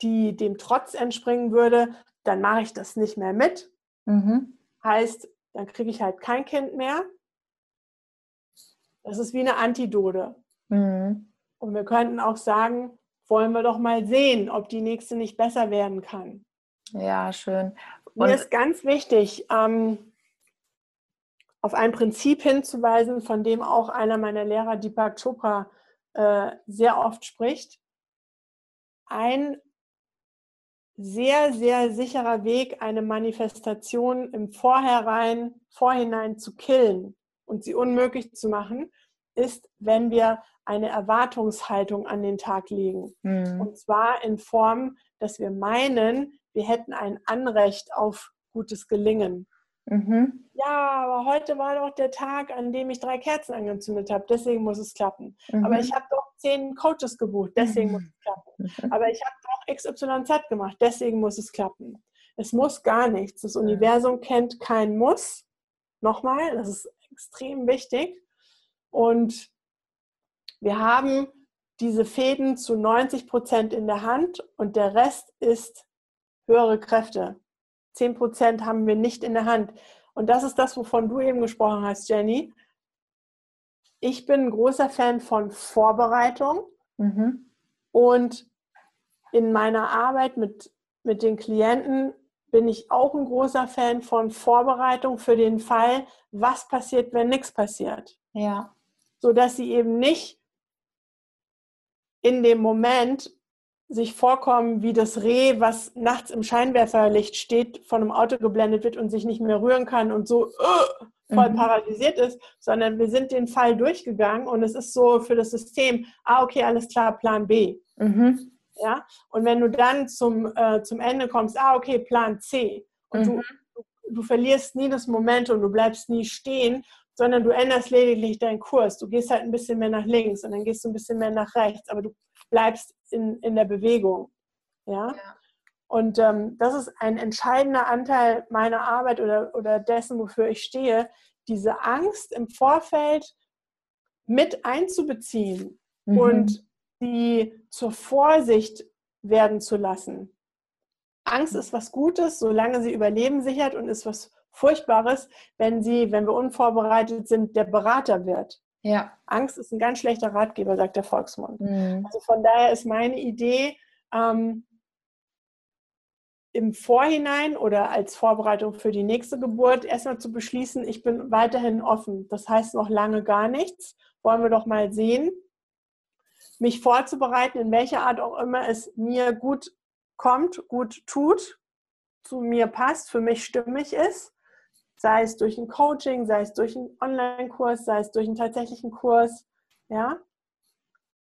die dem Trotz entspringen würde, dann mache ich das nicht mehr mit. Mhm. Heißt, dann kriege ich halt kein Kind mehr. Das ist wie eine Antidote. Mhm. Und wir könnten auch sagen, wollen wir doch mal sehen, ob die nächste nicht besser werden kann. Ja, schön. Mir Und- ist ganz wichtig, ähm, auf ein Prinzip hinzuweisen, von dem auch einer meiner Lehrer, Deepak Chopra, äh, sehr oft spricht. Ein sehr, sehr sicherer Weg, eine Manifestation im Vorhinein, Vorhinein zu killen und sie unmöglich zu machen, ist, wenn wir eine Erwartungshaltung an den Tag legen. Mhm. Und zwar in Form, dass wir meinen, wir hätten ein Anrecht auf gutes Gelingen. Mhm. Ja, aber heute war doch der Tag, an dem ich drei Kerzen angezündet habe, deswegen muss es klappen. Mhm. Aber ich habe doch zehn Coaches gebucht, deswegen muss es klappen. Aber ich habe doch XYZ gemacht, deswegen muss es klappen. Es muss gar nichts. Das Universum kennt kein Muss. Nochmal, das ist extrem wichtig. Und wir haben diese Fäden zu 90 Prozent in der Hand und der Rest ist höhere Kräfte. 10 Prozent haben wir nicht in der Hand. Und das ist das, wovon du eben gesprochen hast, Jenny. Ich bin ein großer Fan von Vorbereitung. Mhm. Und in meiner Arbeit mit, mit den Klienten bin ich auch ein großer Fan von Vorbereitung für den Fall, was passiert, wenn nichts passiert. Ja. Sodass sie eben nicht in dem Moment sich vorkommen wie das Reh, was nachts im Scheinwerferlicht steht, von einem Auto geblendet wird und sich nicht mehr rühren kann und so uh, voll mhm. paralysiert ist, sondern wir sind den Fall durchgegangen und es ist so für das System, ah, okay, alles klar, Plan B. Mhm. Ja? Und wenn du dann zum, äh, zum Ende kommst, ah, okay, Plan C. Und mhm. du, du verlierst nie das Moment und du bleibst nie stehen, sondern du änderst lediglich deinen Kurs. Du gehst halt ein bisschen mehr nach links und dann gehst du ein bisschen mehr nach rechts, aber du bleibst in, in der Bewegung. Ja. ja. Und ähm, das ist ein entscheidender Anteil meiner Arbeit oder, oder dessen, wofür ich stehe, diese Angst im Vorfeld mit einzubeziehen mhm. und die zur Vorsicht werden zu lassen. Angst ist was Gutes, solange sie Überleben sichert und ist was Furchtbares, wenn sie, wenn wir unvorbereitet sind, der Berater wird. Ja. Angst ist ein ganz schlechter Ratgeber, sagt der Volksmund. Mhm. Also von daher ist meine Idee, ähm, im Vorhinein oder als Vorbereitung für die nächste Geburt erstmal zu beschließen, ich bin weiterhin offen. Das heißt noch lange gar nichts. Wollen wir doch mal sehen. Mich vorzubereiten, in welcher Art auch immer es mir gut kommt, gut tut, zu mir passt, für mich stimmig ist sei es durch ein Coaching, sei es durch einen Online-Kurs, sei es durch einen tatsächlichen Kurs, ja.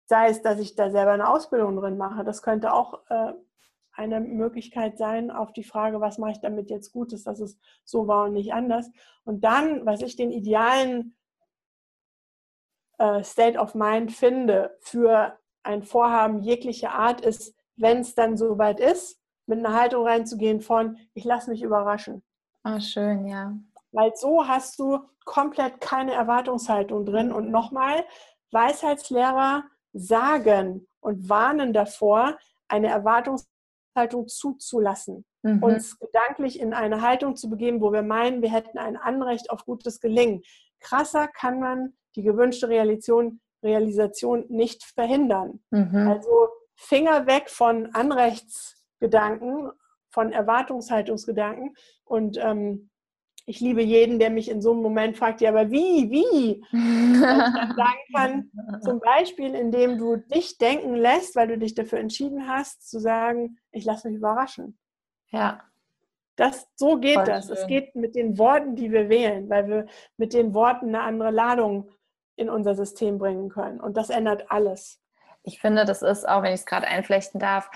Sei es, dass ich da selber eine Ausbildung drin mache. Das könnte auch äh, eine Möglichkeit sein auf die Frage, was mache ich damit jetzt Gutes, dass es so war und nicht anders. Und dann, was ich den idealen äh, State of Mind finde für ein Vorhaben jeglicher Art ist, wenn es dann soweit ist, mit einer Haltung reinzugehen von, ich lasse mich überraschen. Ah, schön, ja. Weil so hast du komplett keine Erwartungshaltung drin. Und nochmal, Weisheitslehrer sagen und warnen davor, eine Erwartungshaltung zuzulassen. Mhm. Uns gedanklich in eine Haltung zu begeben, wo wir meinen, wir hätten ein Anrecht auf gutes Gelingen. Krasser kann man die gewünschte Realisation, Realisation nicht verhindern. Mhm. Also Finger weg von Anrechtsgedanken von Erwartungshaltungsgedanken. Und ähm, ich liebe jeden, der mich in so einem Moment fragt, ja, aber wie, wie? Und dann sagen kann, zum Beispiel, indem du dich denken lässt, weil du dich dafür entschieden hast, zu sagen, ich lasse mich überraschen. Ja. Das, so geht Voll das. Schön. Es geht mit den Worten, die wir wählen, weil wir mit den Worten eine andere Ladung in unser System bringen können. Und das ändert alles. Ich finde, das ist auch, wenn ich es gerade einflechten darf,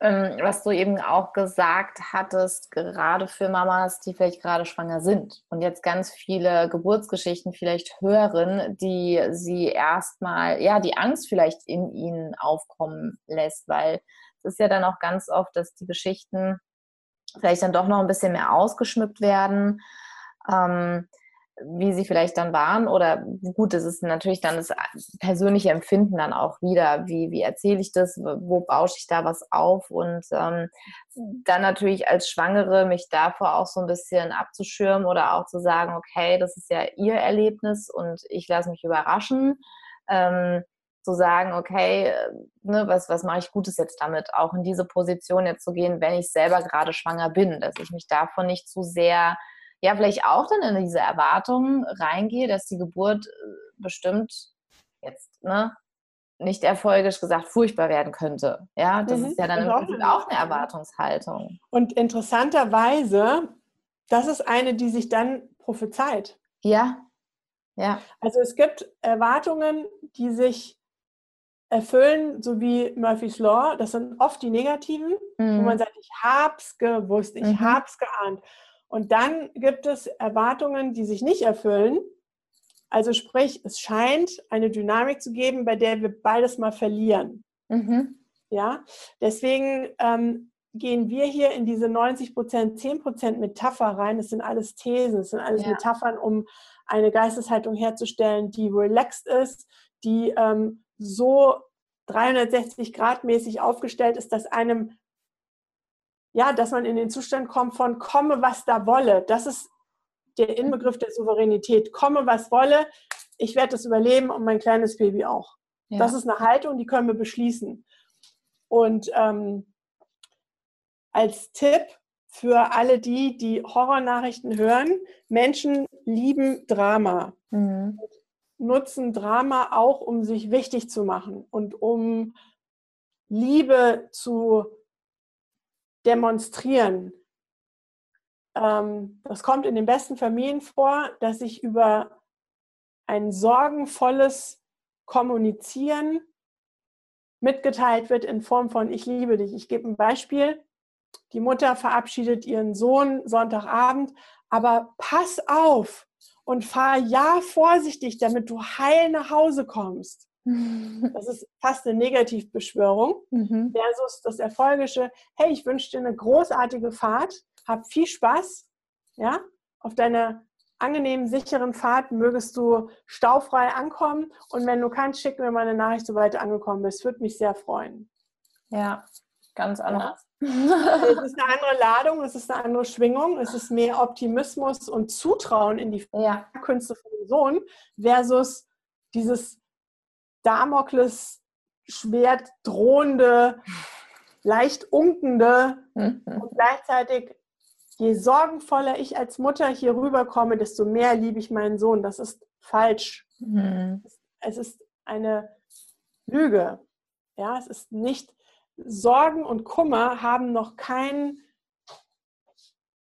ähm, was du eben auch gesagt hattest, gerade für Mamas, die vielleicht gerade schwanger sind und jetzt ganz viele Geburtsgeschichten vielleicht hören, die sie erstmal, ja, die Angst vielleicht in ihnen aufkommen lässt, weil es ist ja dann auch ganz oft, dass die Geschichten vielleicht dann doch noch ein bisschen mehr ausgeschmückt werden. Ähm, wie sie vielleicht dann waren oder gut, das ist natürlich dann das persönliche Empfinden dann auch wieder, wie, wie erzähle ich das, wo bausche ich da was auf? Und ähm, dann natürlich als Schwangere mich davor auch so ein bisschen abzuschirmen oder auch zu sagen, okay, das ist ja ihr Erlebnis und ich lasse mich überraschen. Ähm, zu sagen, okay, ne, was, was mache ich Gutes jetzt damit, auch in diese Position jetzt zu gehen, wenn ich selber gerade schwanger bin, dass ich mich davon nicht zu sehr ja vielleicht auch dann in diese Erwartungen reingehe, dass die Geburt äh, bestimmt jetzt, ne, nicht erfolgisch gesagt furchtbar werden könnte. Ja, das mhm, ist ja dann Prinzip auch eine Erwartungshaltung. Und interessanterweise, das ist eine, die sich dann prophezeit. Ja. Ja. Also es gibt Erwartungen, die sich erfüllen, so wie Murphy's Law. Das sind oft die negativen, mhm. wo man sagt, ich hab's gewusst, ich mhm. hab's geahnt. Und dann gibt es Erwartungen, die sich nicht erfüllen. Also sprich, es scheint eine Dynamik zu geben, bei der wir beides mal verlieren. Mhm. Ja, deswegen ähm, gehen wir hier in diese 90 Prozent, 10 Prozent Metapher rein. Das sind alles Thesen, das sind alles ja. Metaphern, um eine Geisteshaltung herzustellen, die relaxed ist, die ähm, so 360 Grad mäßig aufgestellt ist, dass einem ja, dass man in den Zustand kommt von komme, was da wolle. Das ist der Inbegriff der Souveränität. Komme, was wolle, ich werde das überleben und mein kleines Baby auch. Ja. Das ist eine Haltung, die können wir beschließen. Und ähm, als Tipp für alle die, die Horrornachrichten hören, Menschen lieben Drama. Mhm. Nutzen Drama auch, um sich wichtig zu machen und um Liebe zu demonstrieren. Ähm, das kommt in den besten Familien vor, dass sich über ein sorgenvolles Kommunizieren mitgeteilt wird in Form von Ich liebe dich. Ich gebe ein Beispiel. Die Mutter verabschiedet ihren Sohn Sonntagabend, aber pass auf und fahr ja vorsichtig, damit du heil nach Hause kommst. Das ist fast eine Negativbeschwörung mhm. versus das Erfolgische. Hey, ich wünsche dir eine großartige Fahrt, hab viel Spaß, ja, auf deiner angenehmen, sicheren Fahrt mögest du staufrei ankommen und wenn du kannst, schick mir mal eine Nachricht, sobald du angekommen bist. Würde mich sehr freuen. Ja, ganz anders. Ja. es ist eine andere Ladung, es ist eine andere Schwingung, es ist mehr Optimismus und Zutrauen in die ja. Künste von dem Sohn versus dieses Damokles Schwert drohende, leicht unkende mhm. und gleichzeitig je sorgenvoller ich als Mutter hier rüberkomme, desto mehr liebe ich meinen Sohn. Das ist falsch. Mhm. Es ist eine Lüge. Ja, es ist nicht Sorgen und Kummer haben noch kein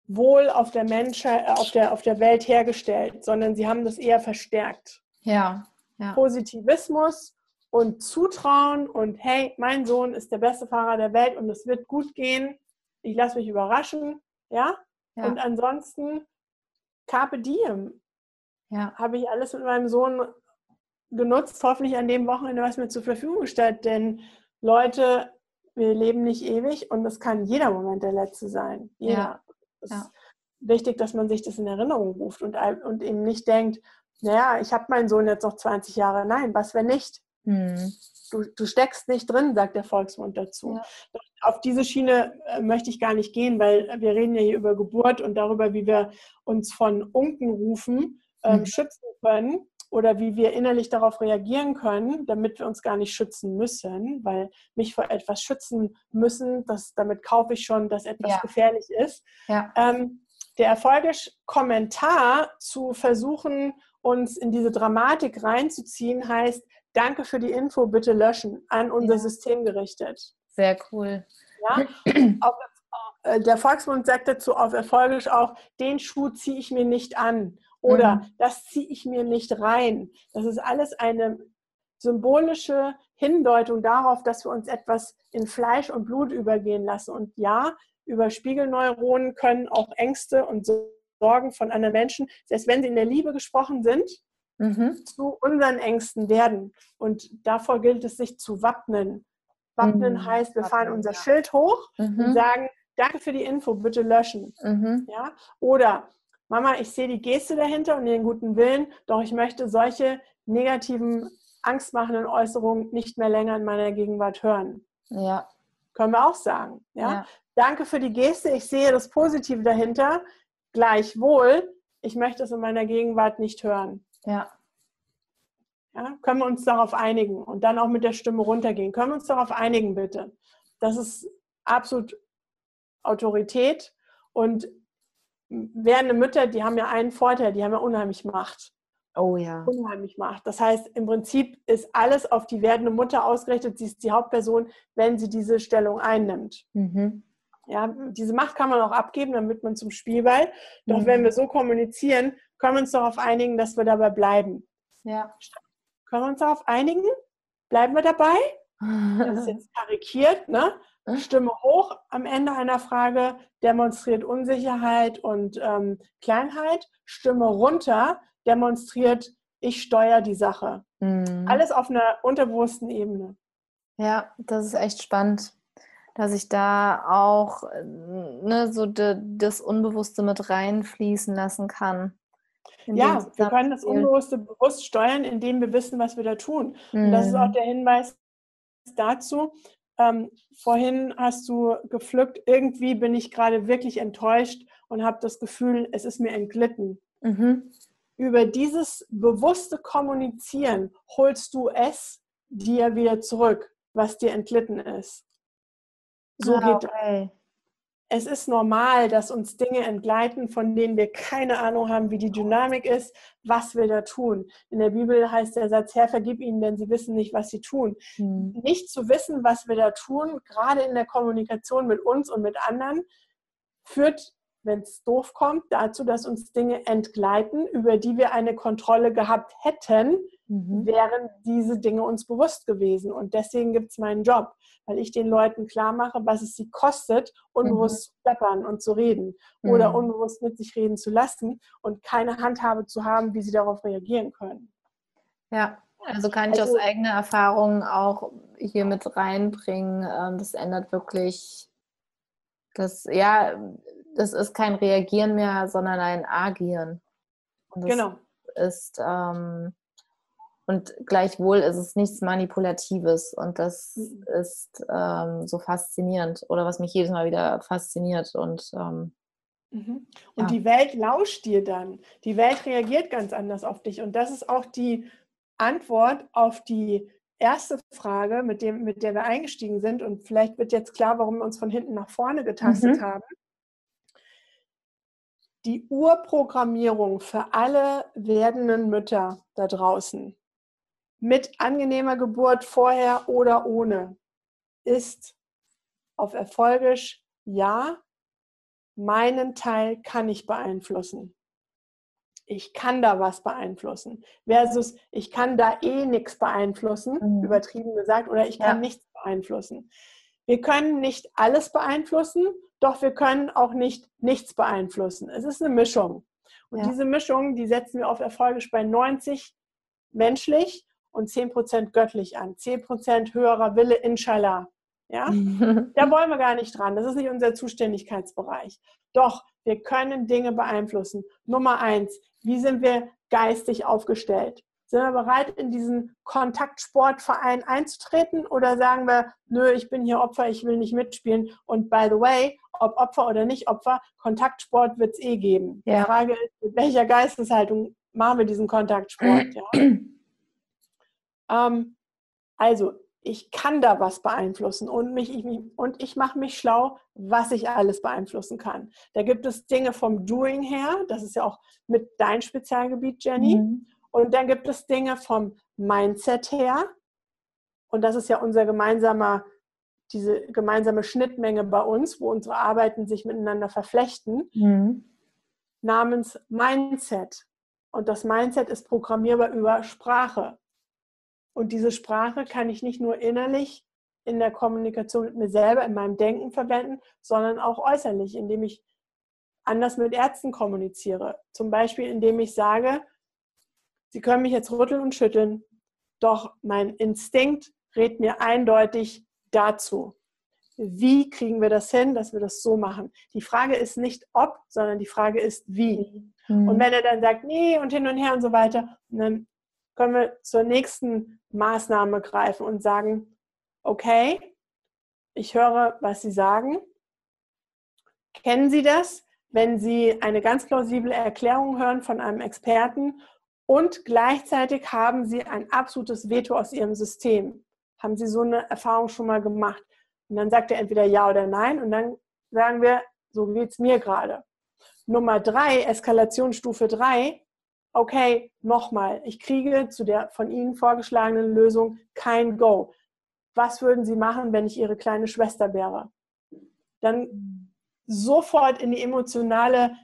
Wohl auf der Menschheit, äh, auf der, auf der Welt hergestellt, sondern sie haben das eher verstärkt. Ja, ja. Positivismus und Zutrauen und hey, mein Sohn ist der beste Fahrer der Welt und es wird gut gehen. Ich lasse mich überraschen. Ja? ja. Und ansonsten, Carpe Diem. Ja. Habe ich alles mit meinem Sohn genutzt, hoffentlich an dem Wochenende, was mir zur Verfügung steht. Denn Leute, wir leben nicht ewig und es kann jeder Moment der letzte sein. Jeder. Ja. Es ist wichtig, dass man sich das in Erinnerung ruft und, und eben nicht denkt, naja, ich habe meinen Sohn jetzt noch 20 Jahre. Nein, was wenn nicht? Hm. Du, du, steckst nicht drin, sagt der Volksmund dazu. Ja. Auf diese Schiene äh, möchte ich gar nicht gehen, weil wir reden ja hier über Geburt und darüber, wie wir uns von Unkenrufen ähm, mhm. schützen können oder wie wir innerlich darauf reagieren können, damit wir uns gar nicht schützen müssen, weil mich vor etwas schützen müssen, das, damit kaufe ich schon, dass etwas ja. gefährlich ist. Ja. Ähm, der erfolgische Kommentar zu versuchen, uns in diese Dramatik reinzuziehen, heißt, danke für die Info, bitte löschen, an unser ja. System gerichtet. Sehr cool. Ja? Auf, äh, der Volksmund sagt dazu auf Erfolgisch auch, den Schuh ziehe ich mir nicht an oder mhm. das ziehe ich mir nicht rein. Das ist alles eine symbolische Hindeutung darauf, dass wir uns etwas in Fleisch und Blut übergehen lassen. Und ja, über Spiegelneuronen können auch Ängste und Sorgen von anderen Menschen, selbst wenn sie in der Liebe gesprochen sind, mhm. zu unseren Ängsten werden. Und davor gilt es, sich zu wappnen. Wappnen mhm. heißt, wir fahren unser ja. Schild hoch mhm. und sagen, danke für die Info, bitte löschen. Mhm. Ja? Oder, Mama, ich sehe die Geste dahinter und den guten Willen, doch ich möchte solche negativen, angstmachenden Äußerungen nicht mehr länger in meiner Gegenwart hören. Ja. Können wir auch sagen. Ja? ja. Danke für die Geste, ich sehe das Positive dahinter. Gleichwohl, ich möchte es in meiner Gegenwart nicht hören. Ja. ja. Können wir uns darauf einigen und dann auch mit der Stimme runtergehen? Können wir uns darauf einigen, bitte? Das ist absolut Autorität und werdende Mütter, die haben ja einen Vorteil, die haben ja unheimlich Macht. Oh ja. Unheimlich Macht. Das heißt, im Prinzip ist alles auf die werdende Mutter ausgerichtet. Sie ist die Hauptperson, wenn sie diese Stellung einnimmt. Mhm. Ja, diese Macht kann man auch abgeben, damit man zum Spielball. Doch mhm. wenn wir so kommunizieren, können wir uns darauf einigen, dass wir dabei bleiben. Ja. Können wir uns darauf einigen? Bleiben wir dabei? Das ist jetzt karikiert, ne? Stimme hoch am Ende einer Frage demonstriert Unsicherheit und ähm, Kleinheit. Stimme runter demonstriert, ich steuere die Sache. Mhm. Alles auf einer unterbewussten Ebene. Ja, das ist echt spannend dass ich da auch ne, so de, das Unbewusste mit reinfließen lassen kann. Ja, wir können das Unbewusste bewusst steuern, indem wir wissen, was wir da tun. Mhm. Und das ist auch mhm. der Hinweis dazu. Ähm, vorhin hast du gepflückt, irgendwie bin ich gerade wirklich enttäuscht und habe das Gefühl, es ist mir entglitten. Mhm. Über dieses bewusste Kommunizieren holst du es dir wieder zurück, was dir entglitten ist. So ah, geht okay. es ist normal, dass uns Dinge entgleiten, von denen wir keine Ahnung haben, wie die Dynamik ist, was wir da tun. In der Bibel heißt der Satz, Herr, vergib ihnen, denn sie wissen nicht, was sie tun. Mhm. Nicht zu wissen, was wir da tun, gerade in der Kommunikation mit uns und mit anderen, führt, wenn es doof kommt, dazu, dass uns Dinge entgleiten, über die wir eine Kontrolle gehabt hätten, mhm. wären diese Dinge uns bewusst gewesen. Und deswegen gibt es meinen Job, weil ich den Leuten klar mache, was es sie kostet, unbewusst mhm. zu plappern und zu reden mhm. oder unbewusst mit sich reden zu lassen und keine Handhabe zu haben, wie sie darauf reagieren können. Ja, also kann ich also, aus eigener Erfahrung auch hier mit reinbringen. Ähm, das ändert wirklich das, ja, das ist kein Reagieren mehr, sondern ein Agieren. Und das genau. ist ähm, und gleichwohl ist es nichts Manipulatives und das mhm. ist ähm, so faszinierend oder was mich jedes Mal wieder fasziniert und ähm, mhm. und ja. die Welt lauscht dir dann. Die Welt reagiert ganz anders auf dich und das ist auch die Antwort auf die erste Frage, mit, dem, mit der wir eingestiegen sind und vielleicht wird jetzt klar, warum wir uns von hinten nach vorne getastet mhm. haben. Die Urprogrammierung für alle werdenden Mütter da draußen mit angenehmer Geburt vorher oder ohne ist auf Erfolgisch ja, meinen Teil kann ich beeinflussen. Ich kann da was beeinflussen. Versus ich kann da eh nichts beeinflussen, mhm. übertrieben gesagt, oder ich kann ja. nichts beeinflussen. Wir können nicht alles beeinflussen, doch wir können auch nicht nichts beeinflussen. Es ist eine Mischung. Und ja. diese Mischung, die setzen wir auf Erfolgisch bei 90 menschlich und 10% göttlich an. 10% höherer Wille, inshallah. Ja? da wollen wir gar nicht dran. Das ist nicht unser Zuständigkeitsbereich. Doch, wir können Dinge beeinflussen. Nummer eins, wie sind wir geistig aufgestellt? Sind wir bereit, in diesen Kontaktsportverein einzutreten oder sagen wir, nö, ich bin hier Opfer, ich will nicht mitspielen? Und by the way, ob Opfer oder nicht Opfer, Kontaktsport wird es eh geben. Ja. Die Frage ist, mit welcher Geisteshaltung machen wir diesen Kontaktsport? Ja? Ähm, also, ich kann da was beeinflussen und, mich, ich, und ich mache mich schlau, was ich alles beeinflussen kann. Da gibt es Dinge vom Doing her, das ist ja auch mit dein Spezialgebiet, Jenny. Mhm. Und dann gibt es Dinge vom Mindset her. Und das ist ja unser gemeinsamer, diese gemeinsame Schnittmenge bei uns, wo unsere Arbeiten sich miteinander verflechten, mhm. namens Mindset. Und das Mindset ist programmierbar über Sprache. Und diese Sprache kann ich nicht nur innerlich in der Kommunikation mit mir selber, in meinem Denken verwenden, sondern auch äußerlich, indem ich anders mit Ärzten kommuniziere. Zum Beispiel, indem ich sage, Sie können mich jetzt rütteln und schütteln, doch mein Instinkt rät mir eindeutig dazu. Wie kriegen wir das hin, dass wir das so machen? Die Frage ist nicht ob, sondern die Frage ist wie. Mhm. Und wenn er dann sagt, nee und hin und her und so weiter, dann können wir zur nächsten Maßnahme greifen und sagen, okay, ich höre, was Sie sagen. Kennen Sie das, wenn Sie eine ganz plausible Erklärung hören von einem Experten und gleichzeitig haben Sie ein absolutes Veto aus Ihrem System? Haben Sie so eine Erfahrung schon mal gemacht? Und dann sagt er entweder ja oder nein und dann sagen wir, so geht es mir gerade. Nummer drei, Eskalationsstufe drei, okay, nochmal, ich kriege zu der von Ihnen vorgeschlagenen Lösung kein Go. Was würden Sie machen, wenn ich Ihre kleine Schwester wäre? Dann sofort in die emotionale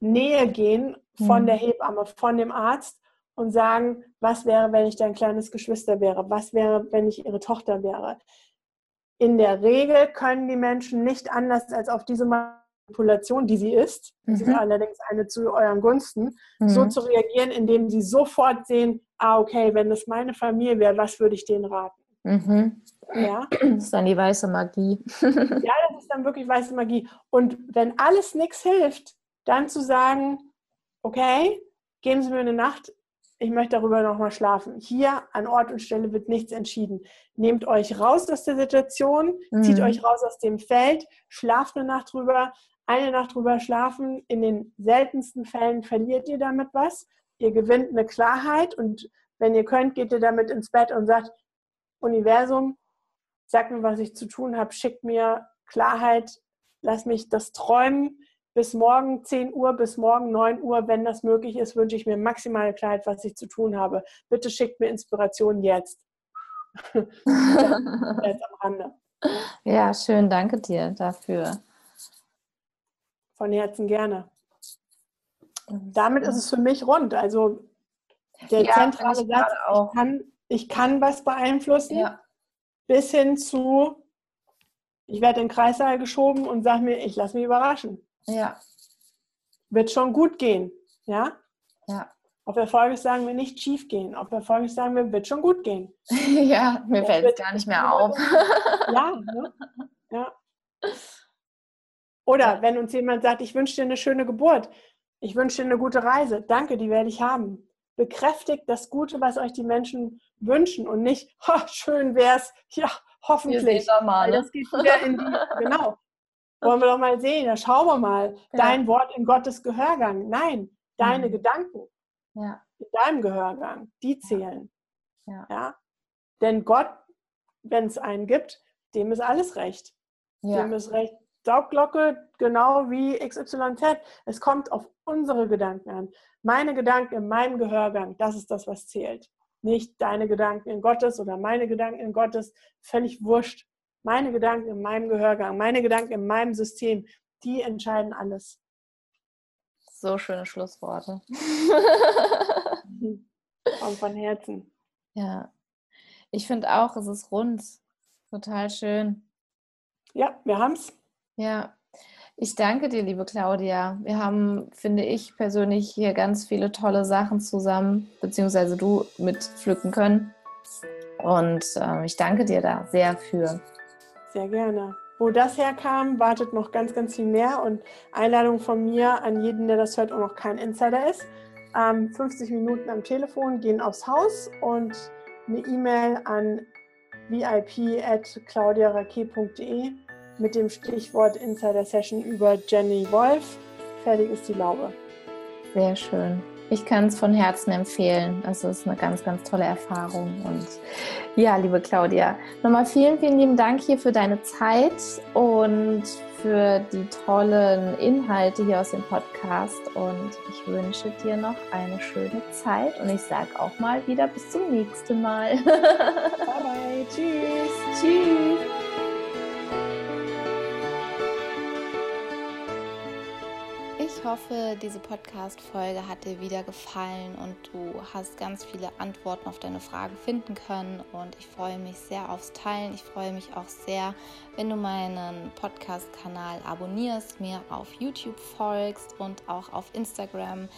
Nähe gehen von mhm. der Hebamme, von dem Arzt und sagen, was wäre, wenn ich dein kleines Geschwister wäre? Was wäre, wenn ich ihre Tochter wäre? In der Regel können die Menschen nicht anders als auf diese Manipulation, die sie ist, das mhm. ist allerdings eine zu euren Gunsten, mhm. so zu reagieren, indem sie sofort sehen, ah, okay, wenn das meine Familie wäre, was würde ich denen raten? Mhm. Ja. Das ist dann die weiße Magie. ja, das ist dann wirklich weiße Magie. Und wenn alles nichts hilft, dann zu sagen, okay, geben Sie mir eine Nacht, ich möchte darüber nochmal schlafen. Hier an Ort und Stelle wird nichts entschieden. Nehmt euch raus aus der Situation, mhm. zieht euch raus aus dem Feld, schlaft eine Nacht drüber, eine Nacht drüber schlafen. In den seltensten Fällen verliert ihr damit was. Ihr gewinnt eine Klarheit und wenn ihr könnt, geht ihr damit ins Bett und sagt, Universum, sag mir, was ich zu tun habe, schickt mir Klarheit, lass mich das träumen. Bis morgen 10 Uhr, bis morgen 9 Uhr, wenn das möglich ist, wünsche ich mir maximale Klarheit, was ich zu tun habe. Bitte schickt mir Inspiration jetzt. jetzt am Rande. Ja, schön, danke dir dafür. Von Herzen gerne. Damit ist es für mich rund. Also der ja, zentrale Satz, ich kann, ich kann was beeinflussen, ja. bis hin zu, ich werde in den Kreissaal geschoben und sage mir, ich lasse mich überraschen. Ja. Wird schon gut gehen. Ja? Ja. Auf Erfolg sagen wir nicht schief gehen. Auf Erfolg sagen wir, wird schon gut gehen. ja, mir fällt es gar nicht mehr auf. ja, ne? Oder wenn uns jemand sagt, ich wünsche dir eine schöne Geburt, ich wünsche dir eine gute Reise, danke, die werde ich haben. Bekräftigt das Gute, was euch die Menschen wünschen und nicht, schön wär's, ja, hoffentlich. Mal, ne? Das geht wieder in die, genau. Wollen wir doch mal sehen, da schauen wir mal. Ja. Dein Wort in Gottes Gehörgang. Nein, deine mhm. Gedanken ja. in deinem Gehörgang, die zählen. Ja. ja? Denn Gott, wenn es einen gibt, dem ist alles recht. Dem ist recht. Saugglocke, genau wie XYZ. Es kommt auf unsere Gedanken an. Meine Gedanken in meinem Gehörgang, das ist das, was zählt. Nicht deine Gedanken in Gottes oder meine Gedanken in Gottes, völlig wurscht. Meine Gedanken in meinem Gehörgang, meine Gedanken in meinem System, die entscheiden alles. So schöne Schlussworte. Kommt von Herzen. Ja. Ich finde auch, es ist rund. Total schön. Ja, wir haben es. Ja, ich danke dir, liebe Claudia. Wir haben, finde ich persönlich, hier ganz viele tolle Sachen zusammen, beziehungsweise du mitpflücken können. Und äh, ich danke dir da sehr für. Sehr gerne. Wo das herkam, wartet noch ganz, ganz viel mehr. Und Einladung von mir an jeden, der das hört und noch kein Insider ist. Ähm, 50 Minuten am Telefon gehen aufs Haus und eine E-Mail an vip.claudiarake.de mit dem Stichwort Insider Session über Jenny Wolf. Fertig ist die Laube. Sehr schön. Ich kann es von Herzen empfehlen. Es ist eine ganz, ganz tolle Erfahrung. Und ja, liebe Claudia, nochmal vielen, vielen lieben Dank hier für deine Zeit und für die tollen Inhalte hier aus dem Podcast. Und ich wünsche dir noch eine schöne Zeit. Und ich sage auch mal wieder bis zum nächsten Mal. bye, bye. Tschüss. Tschüss. Hoffe, diese Podcast-Folge hat dir wieder gefallen und du hast ganz viele Antworten auf deine Fragen finden können. Und ich freue mich sehr aufs Teilen. Ich freue mich auch sehr, wenn du meinen Podcast-Kanal abonnierst, mir auf YouTube folgst und auch auf Instagram.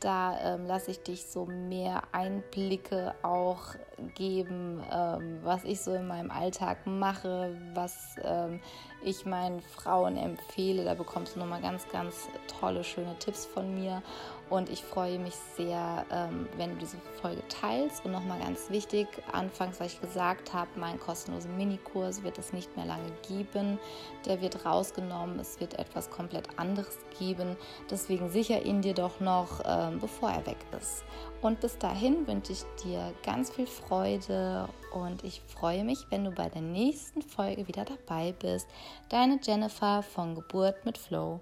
Da ähm, lasse ich dich so mehr Einblicke auch geben, ähm, was ich so in meinem Alltag mache, was ähm, ich meinen Frauen empfehle. Da bekommst du nochmal ganz, ganz tolle, schöne Tipps von mir. Und ich freue mich sehr, ähm, wenn du diese Folge teilst. Und nochmal ganz wichtig, anfangs, was ich gesagt habe, meinen kostenlosen Minikurs wird es nicht mehr lange geben. Der wird rausgenommen. Es wird etwas komplett anderes geben. Deswegen sicher ihn dir doch noch, ähm, bevor er weg ist. Und bis dahin wünsche ich dir ganz viel Freude und ich freue mich, wenn du bei der nächsten Folge wieder dabei bist. Deine Jennifer von Geburt mit Flow.